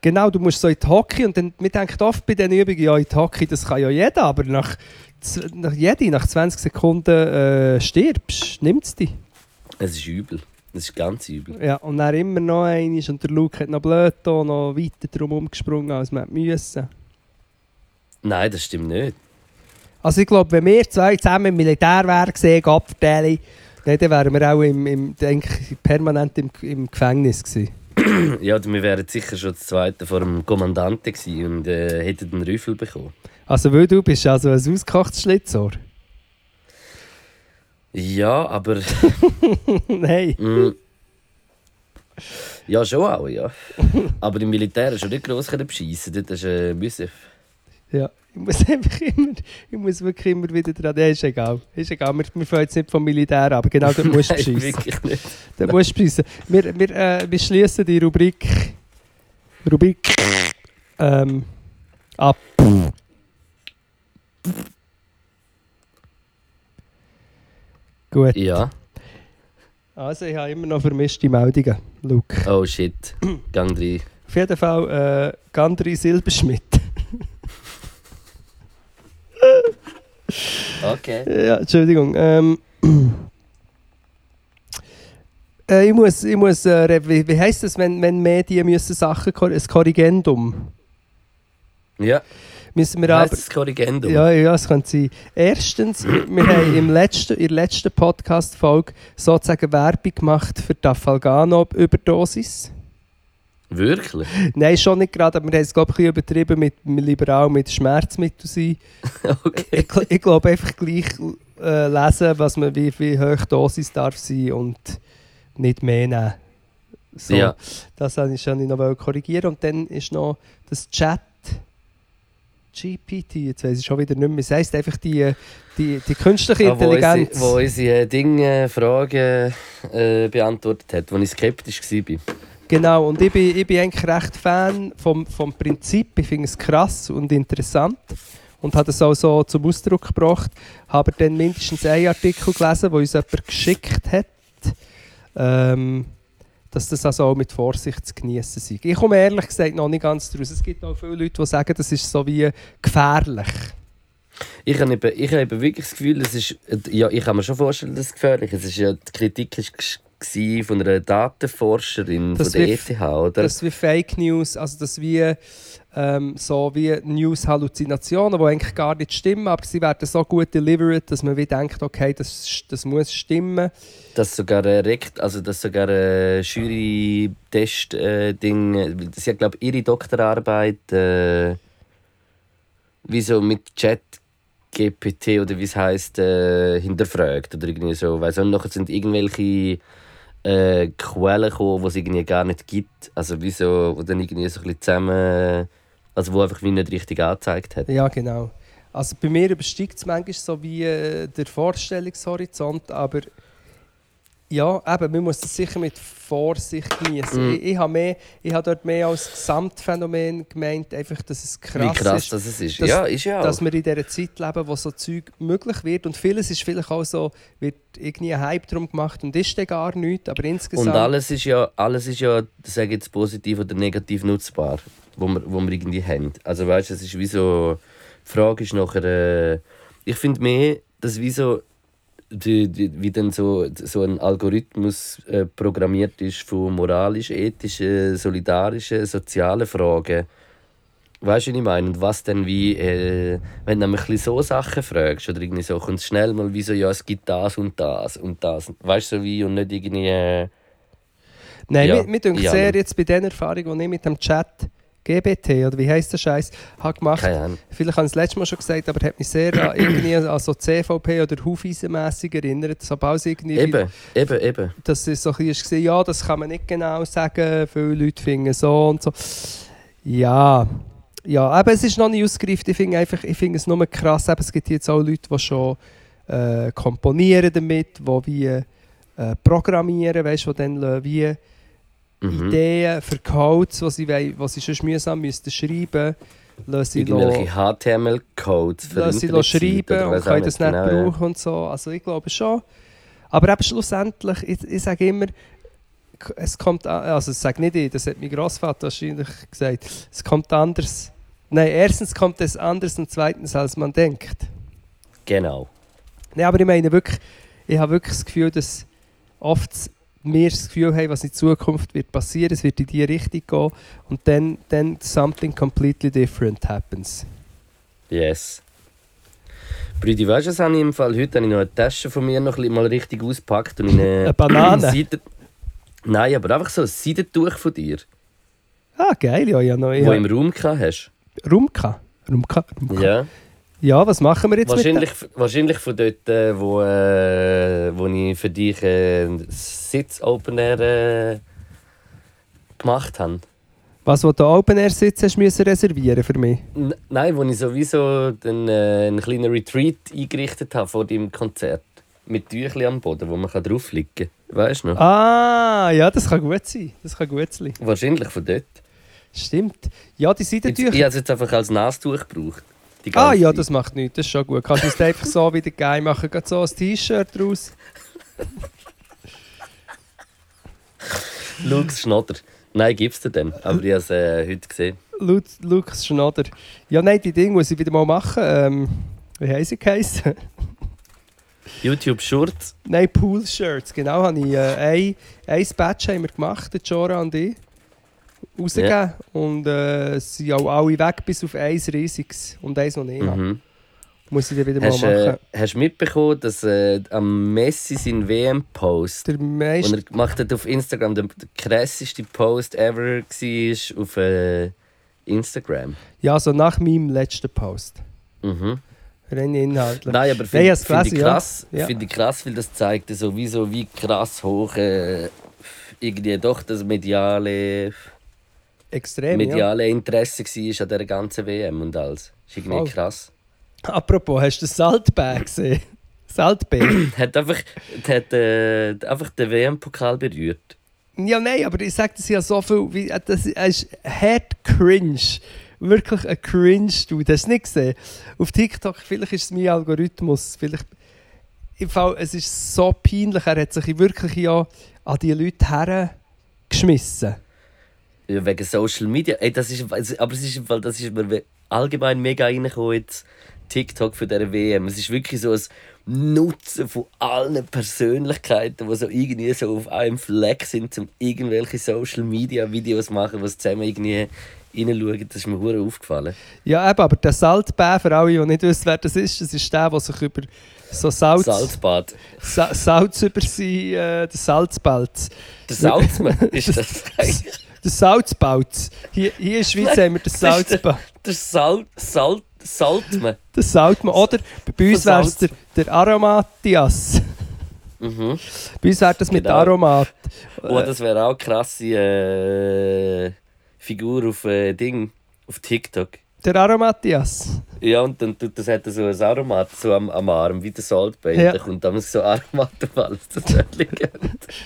Genau, du musst so in die Hockey und dann, man denkt oft bei diesen Übungen, ja, in die Hockey, das kann ja jeder, aber nach, nach, jede, nach 20 Sekunden äh, stirbst, nimmt es dich.
Es ist übel. Das ist ganz übel.
Ja, und dann immer noch eins und der Luke hat noch blöd da, noch weiter drum umgesprungen, als man müssen.
Nein, das stimmt nicht.
Also ich glaube, wenn wir zwei zusammen im Militär wären, gesehen, Abverteilung, dann wären wir auch im, im, denk, ich, permanent im, im Gefängnis gewesen.
Ja, wir wären sicher schon das zweite vor dem Kommandanten gewesen und äh, hätten den Rüffel bekommen.
Also weil du bist also ein ausgekochtes Schlitzohr.
Ja, aber.
Nein.
mm, ja, schon auch, ja. Aber im Militär hast du nicht gross können beschissen. Dort hast du äh.
Ja, ich muss einfach immer, ich muss wirklich immer wieder dran, ja, ist egal, ist egal, wir, wir fangen jetzt nicht vom Militär an, aber genau dort musst du beschissen. Dort musst du beschissen. Wir, wir, äh, wir schließen die Rubrik, Rubrik, ähm, ab. Gut,
Ja.
also ich habe immer noch vermischte Meldungen, Luke.
Oh shit. Gang rein.
Auf jeden Fall äh, Gandri Silberschmidt.
Okay.
Ja, Entschuldigung. Ähm, äh, ich muss, ich muss äh, wie, wie heisst das, wenn, wenn Medien müssen Sachen ein Korrigendum
Ja.
müssen wir aber
das Korrigendum?
ja, ja, es könnte sein. Erstens, wir haben im letzten, in der letzten Podcast-Folge sozusagen Werbung gemacht für die Afalgano-Überdosis.
Wirklich?
Nein, schon nicht gerade, aber wir haben es glaube ich ein bisschen übertrieben mit, liberal mit Schmerzmittel sein.
Okay.
Ich, ich glaube einfach gleich äh, lesen, was man wie, wie hoch die Dosis darf sein und nicht mehr nehmen. So,
Ja.
Das wollte ich schon noch korrigieren. Und dann ist noch das Chat GPT, jetzt weiß ich schon wieder nicht mehr. Es heisst einfach die, die, die künstliche
wo
Intelligenz.
unsere, wo unsere Dinge, Fragen äh, beantwortet hat, wo ich skeptisch war.
Genau, und ich bin, ich bin eigentlich recht Fan vom, vom Prinzip. Ich finde es krass und interessant und habe es auch so zum Ausdruck gebracht. Habe dann mindestens einen Artikel gelesen, wo uns jemand geschickt hat, ähm, dass das also auch mit Vorsicht zu genießen sei. Ich komme ehrlich gesagt noch nicht ganz draus. Es gibt auch viele Leute, die sagen, das ist so wie gefährlich.
Ich habe eben, ich habe wirklich das Gefühl, es ist, ja, ich kann mir schon vorstellen, dass es gefährlich ist. Ist die Kritik war von einer Datenforscherin
Das
von der ETH, oder?
Das wie Fake News, also das wie ähm, so wie News-Halluzinationen, die eigentlich gar nicht stimmen, aber sie werden so gut delivered, dass man wie denkt, okay, das, das muss stimmen.
dass sogar ein Rekt, also dass sogar ein Jury-Test äh, sie hat glaube ihre Doktorarbeit äh, wie so mit Chat GPT oder wie es heißt äh, hinterfragt oder irgendwie so, weil so nachher sind irgendwelche äh, Quellen gekommen, die es irgendwie gar nicht gibt, also wie so, wo dann irgendwie so ein bisschen zusammen, also wo einfach wie nicht richtig angezeigt hat.
Ja, genau. Also bei mir übersteigt es manchmal so wie äh, der Vorstellungshorizont, aber ja, eben, man muss das sicher mit Vorsicht genießen.
Mm.
Ich, ich habe mehr, ich habe dort mehr als Gesamtphänomen gemeint, einfach, dass es krass,
wie krass
ist.
das es ist.
dass-
ja, ist ja auch.
dass wir in dieser Zeit leben, wo so Zeug möglich wird. Und vieles ist vielleicht auch so, wird irgendwie ein Hype drum gemacht und ist dann gar nichts. Aber insgesamt.
Und alles ist ja, alles ist ja, sage ich jetzt positiv oder negativ nutzbar, wo wir, wo wir irgendwie haben. Also weißt du, es ist wie so, die Frage ist nachher, äh, ich finde mehr, dass wie so, die, die, wie dann so, so ein Algorithmus äh, programmiert ist von moralisch, ethischen, solidarischen, sozialen Fragen. Weißt du, was ich meine? Und was dann wie, äh, wenn du ein bisschen so Sachen fragst oder irgendwie so, kommt schnell mal wie so, ja, es gibt das und das und das. Weißt du, so wie, und nicht irgendwie. Äh,
Nein,
Ja,
mir, mir denkt
ja.
sehr jetzt bei den Erfahrungen, die ich mit dem Chat GBT oder wie heisst der Scheiß habe gemacht.
Keine Ahnung.
Vielleicht habe ich es letztes Mal schon gesagt, aber hat mich sehr an, irgendwie an so CVP oder Hufeisenmässig erinnert. Sobald irgendwie
Eben, eben, eben.
dass es so ein bisschen war, ja, das kann man nicht genau sagen, viele Leute finden so und so. Ja, ja, aber es ist noch nicht ausgereift. Ich finde einfach, ich finde es nur krass, eben, es gibt jetzt auch Leute, die schon äh, komponieren damit, die wie äh, programmieren, weißt du, die dann wie
Mhm.
Ideen für Codes, die sie, wollen, die sie sonst mühsam müssten schreiben müssen,
Irgendwelche HTML-Codes für
lassen sie schreiben und können das nicht
genau, ja.
brauchen und so. Also ich glaube schon. Aber eben schlussendlich, ich, ich sage immer, es kommt, also das sage nicht ich, das hat mein Großvater wahrscheinlich gesagt, es kommt anders. Nein, erstens kommt es anders und zweitens, als man denkt.
Genau.
Nein, aber ich meine wirklich, ich habe wirklich das Gefühl, dass oft wir das Gefühl haben, was in Zukunft wird passieren, es wird in die Richtung gehen und dann, dann something completely different happens.
Yes. Brüdi, weißt du, was habe ich im Fall? Heute habe ich noch eine Tasche von mir noch mal richtig ausgepackt und in eine,
Eine Banane?
Seite... Nein, aber einfach so ein Seidentuch von dir,
Ah, geil, ja, ja, noch.
wo
Ja.
du im Raum hast.
Rumka. Rumka. Rumka.
Ja.
Ja, was machen wir jetzt
Wahrscheinlich, wahrscheinlich von dort, äh, wo, äh, wo ich für dich äh, einen Sitz-Opener äh, gemacht habe.
Was, wo du Open Air Sitz hast müssen reservieren für mich?
N nein, wo ich sowieso den, äh, einen kleinen Retreat eingerichtet habe vor dem Konzert. Mit Tüchli am Boden, wo man kann drauf liegen kann. Weißt du noch?
Ah, ja, das kann gut sein. Das kann gut sein.
Wahrscheinlich von dort.
Stimmt. Ja, die
Jetzt, ich
Seidentücher.
habe es jetzt einfach als Nastuch gebraucht.
Ah ja, das macht nichts, das ist schon gut. Kannst du es einfach so wieder geil machen, gerade so ein T-Shirt draus.
Lux Schnodder. Nein, gibt's dir denn. Aber ich habe es äh, heute gesehen.
Lu- Lux Schnader. Ja, nein, die Dinge muss ich wieder mal machen. Ähm, wie heisst sie geheißen?
YouTube Shorts.
nein, Pool Shirts. Genau, habe ich äh, ein, ein Batch haben wir gemacht, der Jora und ich. Rausgegeben. Und äh, es sind auch alle weg, bis auf eins riesiges. Und eins, ich habe.
Mhm.
Muss ich dann wieder
Hast
mal
du
machen.
äh, hast du mitbekommen, dass äh, am Messi sein WM-Post,
Der
und
meiste...
er gemacht hat auf Instagram, der, der krasseste Post ever war auf äh, Instagram?
Ja, so nach meinem letzten Post.
Mhm.
Rein inhaltlich.
Nein, aber finde
ich hab's
find ich
ja.
krass,
Ja.
finde ich krass, weil das zeigt so wie, so, wie krass hoch äh, irgendwie doch das mediale,
Extrem, ja.
mediale Interesse war an dieser ganzen WM und alles. Das ist irgendwie
Voll.
krass.
Apropos, hast du den Saltberg gesehen? Saltberg?
Hat einfach, hat, äh, einfach den WM-Pokal berührt.
ja, nein, aber ich sage das ja so viel, wie, äh, das ist hart cringe. Wirklich ein cringe, du. Das hast du nicht gesehen. Auf TikTok, vielleicht ist es mein Algorithmus, vielleicht... Im Fall, es ist so peinlich, er hat sich wirklich ja an die Leute hergeschmissen.
Ja, wegen Social Media. Ey, das ist, aber es ist, im Fall- das ist mir allgemein mega reingekommen jetzt TikTok für dieser WM. Es ist wirklich so ein Nutzen von allen Persönlichkeiten, die so irgendwie so auf einem Fleck sind, um irgendwelche Social Media Videos zu machen, was zusammen irgendwie reinschauen. Das ist mir hure aufgefallen.
Ja, eben, aber der Saltbär, für alle, die nicht wissen, wer das ist, das ist der, der sich über so Salz,
Salzbad.
Sa Salz über sie, äh, der Salzbalz.
Der Salzmann ist das eigentlich.
Der Salzbalz. Hier, hier in der Schweiz haben wir den
Das ist der-
Salzbalz.
Der Sal Sal Saltmann.
Der Saltmann. Oder bei uns wäre es der, der Aromatias.
Mhm.
Bei uns wäre das mit
Genau.
Aromat.
Oh, das wäre auch eine krasse äh, Figur auf äh, Ding, auf TikTok.
Der Aromatias.
Ja, und dann tut das hat so ein Aromat so am, am Arm, wie der Salt Bay.
Ja.
Da kommt dann so Aromat auf alles.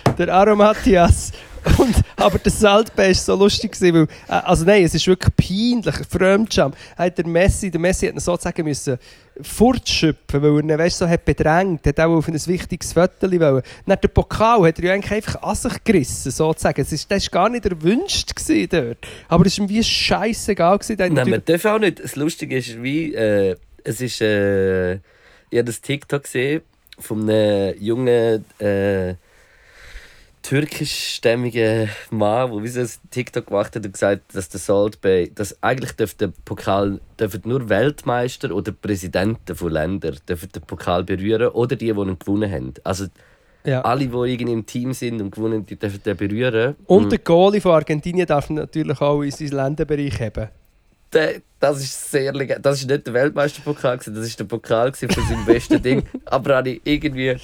Das
Der Aromatias. Und, aber der Saltbär war so lustig, gewesen, weil, äh, also nein, es ist wirklich peinlich, ein Fremdscham. Hat der Messi, der Messi hat ihn sozusagen müssen fortschöpfen, weil er ihn, weißt, so hat bedrängt, hat auch auf ein wichtiges Foto wollen. Nach dem Pokal hat er ja eigentlich einfach an sich gerissen, sozusagen. Es ist, das war gar nicht erwünscht gewesen dort. Aber es war wie scheißegal gewesen. Der
Nein,
natürlich-
man darf auch nicht. Das Lustige ist, wie. Äh, es ist. Äh, ich habe das TikTok gesehen von einem jungen. Äh, türkischstämmigen Mann, der wie so ein TikTok gemacht hat und gesagt dass der Salt Bay, dass eigentlich dürfte der Pokal dürfen nur Weltmeister oder Präsidenten von Ländern dürfen den Pokal berühren oder die, die ihn gewonnen haben. Also
ja.
alle, die irgendwie im Team sind und gewonnen die dürfen den berühren.
Und der Goalie von Argentinien darf natürlich auch in seinen Länderbereich haben.
Der, das ist sehr legendär. Das ist nicht der Weltmeisterpokal, das ist der Pokal gewesen für sein bestes Ding. Aber habe ich irgendwie.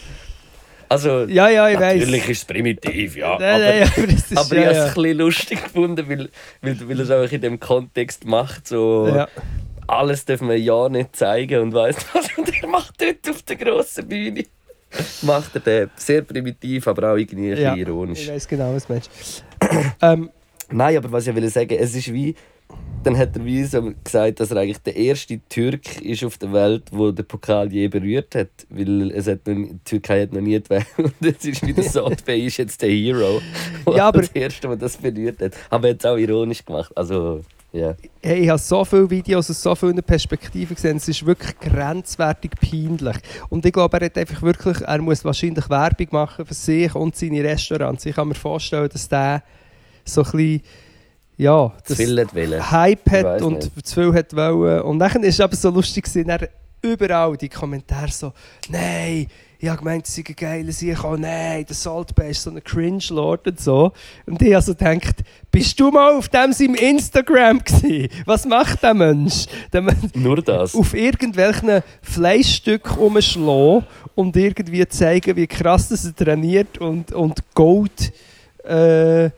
Also,
Ja, ja, ich weiß.
natürlich ist es primitiv, ja.
Nein,
aber
nein, aber ist,
aber
ja,
ich habe es ein bisschen lustig gefunden, weil, weil, weil er es auch in dem Kontext macht. So,
Ja.
Alles darf man ja nicht zeigen und weiss was. Und er macht dort auf der grossen Bühne. Macht er den sehr primitiv, aber auch irgendwie
Ja,
ironisch.
Ich weiß genau, was du meinst. ähm,
Nein, aber was ich will sagen, es ist wie, dann hat er wie so gesagt, dass er eigentlich der erste Türk ist auf der Welt, wo der Pokal je berührt hat, weil es hat noch, nie- die Türkei hat noch nie die Welt und es ist wie der Sotbey ist jetzt der Hero,
Ja, aber-
das erste, der das berührt hat. Aber er hat es auch ironisch gemacht, also ja.
hey, ich habe so viele Videos aus so vielen Perspektiven gesehen. Es ist wirklich grenzwertig peinlich. Und ich glaube, er hat einfach wirklich, er muss wahrscheinlich Werbung machen für sich und seine Restaurants. Ich kann mir vorstellen, dass der so ein bisschen, ja,
Zu
das
viel hat wollen.
Hype hat und
nicht.
zu viel hat wollen. Und dann ist es aber so lustig dann überall die Kommentare so, nein, ich habe gemeint, es sei ein geiler Sieg, oh nein, der Salt Bay ist so ein Cringe-Lord und so. Und ich also gedacht, bist du mal auf dem seinem Instagram gewesen? Was macht der Mensch? Der Mensch
Nur das.
auf irgendwelchen Fleischstücken rumschlagen und irgendwie zeigen, wie krass das er trainiert und, und Gold äh,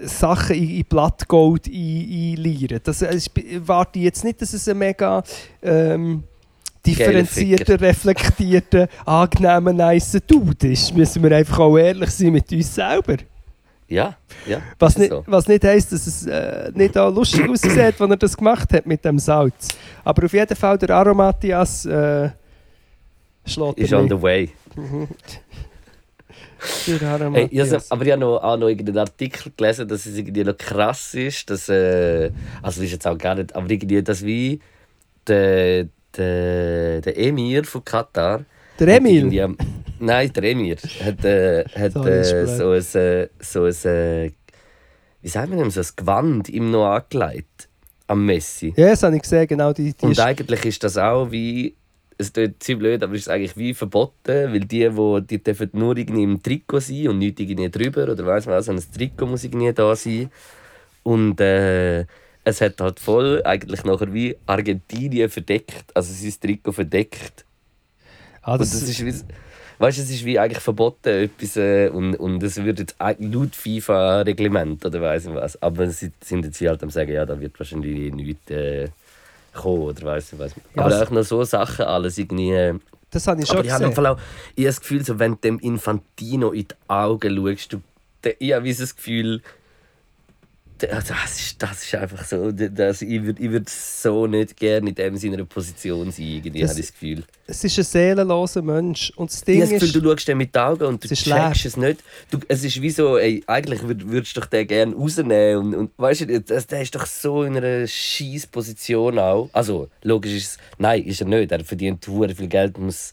Sachen in, in Blattgold ein- einleiern. Das, ich warte jetzt nicht, dass es ein mega ähm, differenzierter, reflektierter, angenehmer, nice Dude ist. Müssen wir einfach auch ehrlich sein mit uns selber.
Ja, ja.
Was nicht,
so.
was nicht heisst, dass es äh, nicht auch lustig aussieht, wenn er das gemacht hat mit dem Salz. Aber auf jeden Fall der Aromatias äh, schlägt
Ist on the way.
Aromatias.
ich has, aber ich habe noch, auch noch irgendeinen Artikel gelesen, dass es irgendwie noch krass ist, dass, äh, also ist jetzt auch gar nicht, aber irgendwie, dass wie der, der, der Emir von Katar,
der Emil?
am- nein, der Emir, hat, äh, hat äh,
blöd.
so ein, äh, so ein, äh, wie sagen wir dem, so ein Gewand ihm noch angelegt, am Messi.
Ja, das habe ich gesehen, genau. Die, die
Und eigentlich ist das auch wie es tut ziemlich blöd, aber es ist eigentlich wie verboten, weil die, wo, die dürfen nur irgendwie im Trikot sein und nicht irgendwie drüber oder weiss man was, ein Trikot muss irgendwie da sein. Und äh, es hat halt voll eigentlich nachher wie Argentinien verdeckt, also sein Trikot verdeckt.
Ah,
Und
das,
das ist wie, weißt, es ist wie eigentlich verboten etwas äh, und, und es wird jetzt laut FIFA-Reglement oder weiss ich was. Aber sie sind jetzt wie halt am sagen, ja, da wird wahrscheinlich nichts äh, kommen oder weiss ich was.
Ja,
Aber auch noch so Sachen alles irgendwie. Äh,
das habe ich schon
aber ich habe
gesehen.
Auch ich habe das Gefühl, so, wenn du dem Infantino in die Augen schaust, du, der, ich habe das Gefühl, das ist, das ist einfach so, das, ich würde ich würd so nicht gerne in dem seiner Position sein, irgendwie,
Das-
habe ich das Gefühl.
Es ist ein seelenloser Mensch. Und das Ding
Ich habe das
ist,
Gefühl, du schaust dem mit den Augen und du checkst es nicht. Du, es ist wie so, ey, eigentlich würd, würdest du doch den gerne rausnehmen. Und, und weißt du, das, der ist doch so in einer scheiß Position auch. Also, logisch ist es, nein, ist er nicht. Er verdient viel Geld, muss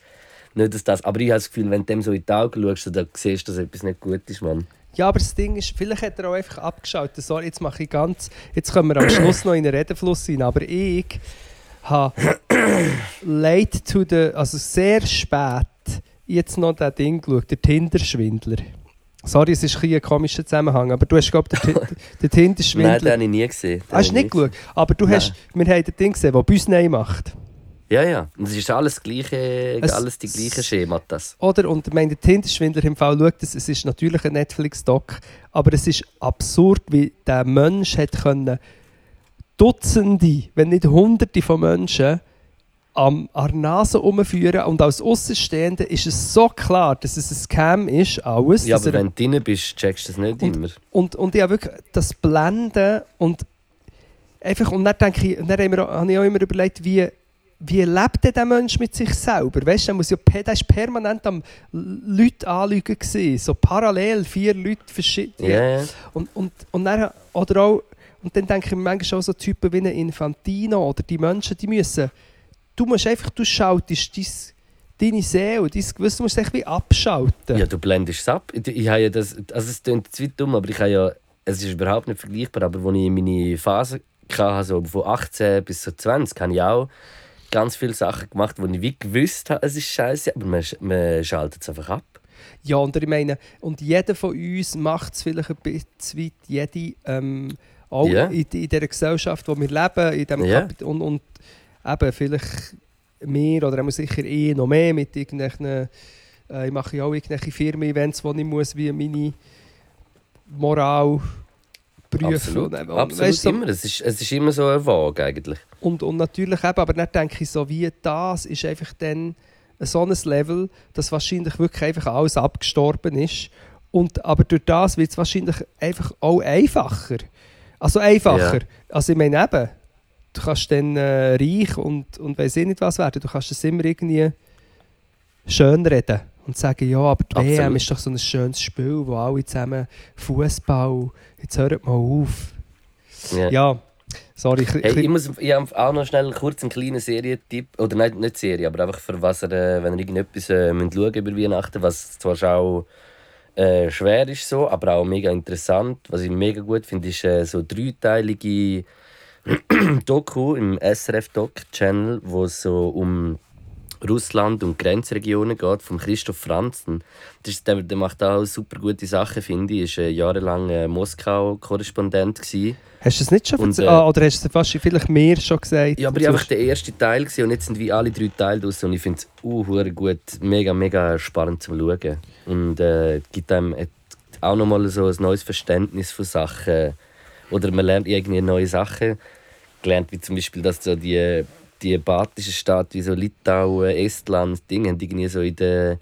nicht dass das. Aber ich habe das Gefühl, wenn du dem so in die Augen schaust, dann siehst du, dass etwas nicht gut ist, Mann.
Ja, aber das Ding ist, vielleicht hat er auch einfach abgeschaltet. Sorry, jetzt mache ich ganz. Jetzt kommen wir am Schluss noch in einen Redefluss rein. Aber ich habe late to the, also sehr spät, jetzt noch das Ding geschaut, der Tinder-Schwindler. Sorry, es ist ein, komischer Zusammenhang, aber du hast, glaube ich, den, den
Nein, den
Tinder-Schwindler.
habe ich nie gesehen. Den
Hast du nicht geschaut? Aber du hast, wir haben das Ding gesehen, das Büsney macht.
Ja, ja. Und es ist alles, gleiche,
Es-
alles die gleiche Schema. Das.
Oder? Und ich meine, der Tinder-Schwindler im Fall schaut, es, es ist natürlich ein Netflix-Doc, aber es ist absurd, wie der Mensch hat können Dutzende, wenn nicht Hunderte von Menschen am, an der Nase umführen und als Außenstehende ist es so klar, dass es ein Scam ist, alles.
Ja, aber
er-
wenn du drin bist, checkst du das nicht immer.
und, und ich habe wirklich das Blenden und einfach, und dann denke ich, und dann habe ich auch immer überlegt, wie, wie lebt der Mensch mit sich selber? Weißt du, der muss ja, der ist permanent am Leute anlügen gewesen, so parallel, vier Leute verschieden.
Ja.
Und, und, und dann, oder auch, und dann denke ich mir manchmal auch so Typen wie ein Infantino oder die Menschen, die müssen, du musst einfach, du schaltest dein, deine Seele, dein Gewissen, du musst dich wie abschalten.
Ja, du blendest es ab. Ich, habe ja das, also es klingt zu dumm, aber ich habe ja, es ist überhaupt nicht vergleichbar, aber als ich meine Phase hatte, so von 18 bis so 20, habe ich auch ganz viele Sachen gemacht, wo ich wie gewusst habe, es ist scheiße, aber man, man schaltet es einfach ab.
Ja, und ich meine, und jeder von uns macht es vielleicht ein bisschen weit, jede, ähm, auch
Ja.
in, in dieser Gesellschaft, wo wir leben, in dem. Kapit- und, und eben vielleicht mehr oder auch sicher eh noch mehr mit irgendwelchen, äh, ich mache ja auch irgendwelche Firmen-Events, wo ich muss wie meine Moral prüfen.
Absolut,
Und, und,
Absolut
so-
immer. Es ist, es ist immer so eine Waage eigentlich.
und, und natürlich eben, aber dann denke ich so, wie das ist einfach dann so ein Level, dass wahrscheinlich wirklich einfach alles abgestorben ist. Und, aber durch das wird es wahrscheinlich einfach auch einfacher. Also einfacher.
Ja.
Also ich meine eben, du kannst dann äh, reich und, und weiss ich nicht was werden. Du kannst es immer irgendwie schön reden und sagen, ja, aber die
Absolut.
WM ist doch so ein schönes Spiel, wo alle zusammen Fußball, jetzt hört mal auf.
Ja.
Ja, sorry. Ich,
Hey, ich, muss, ich habe auch noch schnell kurz einen kleinen Serientipp. Oder nein, nicht Serie, aber einfach für was ihr, äh, wenn ihr irgendetwas äh, müsst schauen über Weihnachten, was zwar auch äh, schwer ist, so, aber auch mega interessant. Was ich mega gut finde, ist äh, so dreiteilige Doku im SRF-Doc-Channel, wo so um Russland und Grenzregionen geht, von Christoph Franzen. Das ist, der, der macht auch super gute Sachen, finde ich. Er war äh, jahrelang äh, Moskau-Korrespondent.
Hast du es nicht schon
Und, äh,
ah, oder hast du es fast vielleicht mehr schon gesagt?
Ja, aber ich einfach der erste Teil gewesen und jetzt sind wie alle drei Teile draus und ich finde es uh, gut, mega, mega spannend zu schauen. Und äh, gibt einem auch nochmal so ein neues Verständnis von Sachen. Oder man lernt irgendwie neue Sachen. Gelernt wie zum Beispiel, dass so die, die baltischen Staaten wie so Litauen, Estland, Dinge haben irgendwie so in den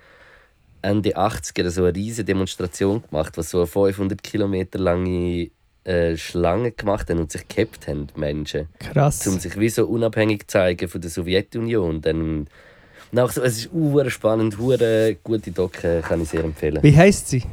Ende 80er so eine riesige Demonstration gemacht, was so eine 500 Kilometer lange äh, Schlange gemacht haben und sich gehabt haben, Menschen
Krass.
um sich wie so unabhängig zu zeigen von der Sowjetunion. Dann, und auch so, es ist spannend, hure gute Doc, äh, kann ich sehr empfehlen.
Wie heisst sie?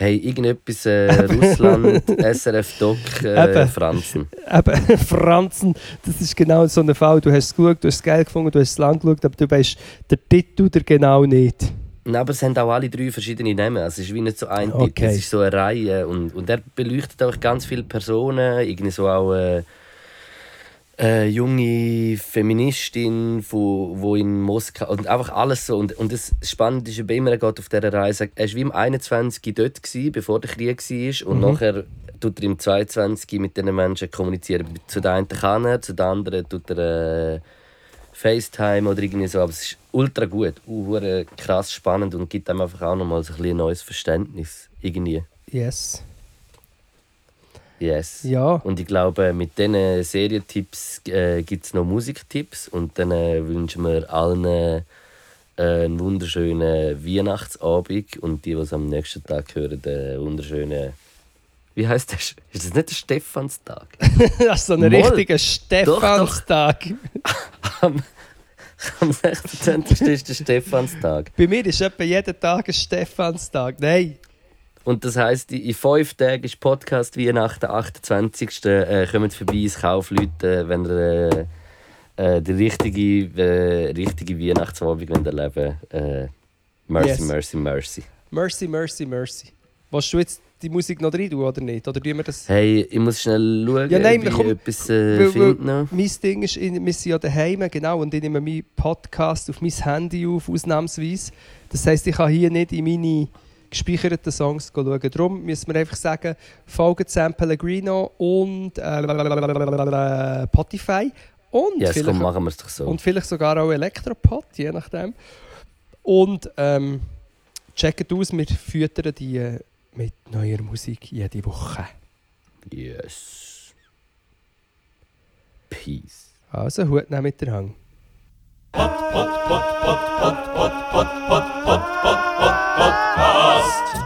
Hey, irgendetwas äh, Russland, SRF Doc, äh. Franzen.
Eben, Franzen, das ist genau so ein Fall. Du hast es geschaut, du hast es geil gefunden, du hast es lang geschaut, aber du weißt der Titel der genau nicht.
Nein, aber es haben auch alle drei verschiedene Namen. Also es ist wie nicht so ein Titel,
Okay.
es ist so eine Reihe. Und, und er beleuchtet auch ganz viele Personen, irgendwie so auch äh, äh, junge Feministin, wo, wo in Moskau und einfach alles so und, und das Spannende ist, bei immer er geht auf dieser Reise, er war wie im 21 dort gewesen, bevor der Krieg war und nachher tut er im 22 mit diesen Menschen kommunizieren. Zu den einen kann er, zu den anderen tut er äh, FaceTime oder irgendwie so, aber es ist ultra gut, uh, krass spannend und gibt einem einfach auch nochmal so ein, ein neues Verständnis irgendwie.
Yes.
Yes.
Ja.
Und ich glaube, mit diesen Serientipps äh, gibt es noch Musiktipps. Und dann äh, wünschen wir allen äh, einen wunderschönen Weihnachtsabend und die, die es am nächsten Tag hören, einen wunderschönen. Wie heißt das? Ist das nicht der Stephanstag?
Das ist so ein
Moll.
richtiger Stephanstag.
am, am 16. ist der Stephanstag.
Bei mir ist etwa jeden Tag ein Stephanstag. Nein.
Und das heisst, in fünf Tagen ist Podcast Weihnachten, 28. Äh, kommt vorbei ins Kaufleute, wenn ihr äh, äh, die richtige, äh, richtige Weihnachtsabend wollt erleben äh, Mercy,
Yes.
mercy, mercy.
Mercy, mercy, mercy. Willst du jetzt die Musik noch rein tun, oder nicht? Oder tun wir das?
Hey, ich muss schnell schauen,
Ja, nein,
ob ich
komm,
etwas äh,
Weil-
finde.
weil. Mein Ding ist, wir sind ja daheim, genau, und ich nehme meinen Podcast auf mein Handy auf, ausnahmsweise. Das heisst, ich kann hier nicht in meine gespeicherten Songs schauen. Darum müssen wir einfach sagen, folgt San Pellegrino und äh, Spotify und,
yes,
vielleicht,
komm, so.
und vielleicht sogar auch Elektropod, je nachdem. Und ähm, checkt aus, wir füttern die äh, mit neuer Musik jede Woche.
yes. Peace.
Also, Hut nehmen mit der Hang.
Pod, pod, pod, pod, pod, pod, pod, pod,
Podcast.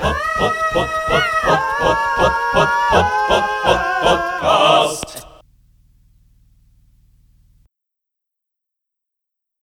Pod, pod, pod, pod, pod, pod, pod, pod, pod, pod, pod, Podcast.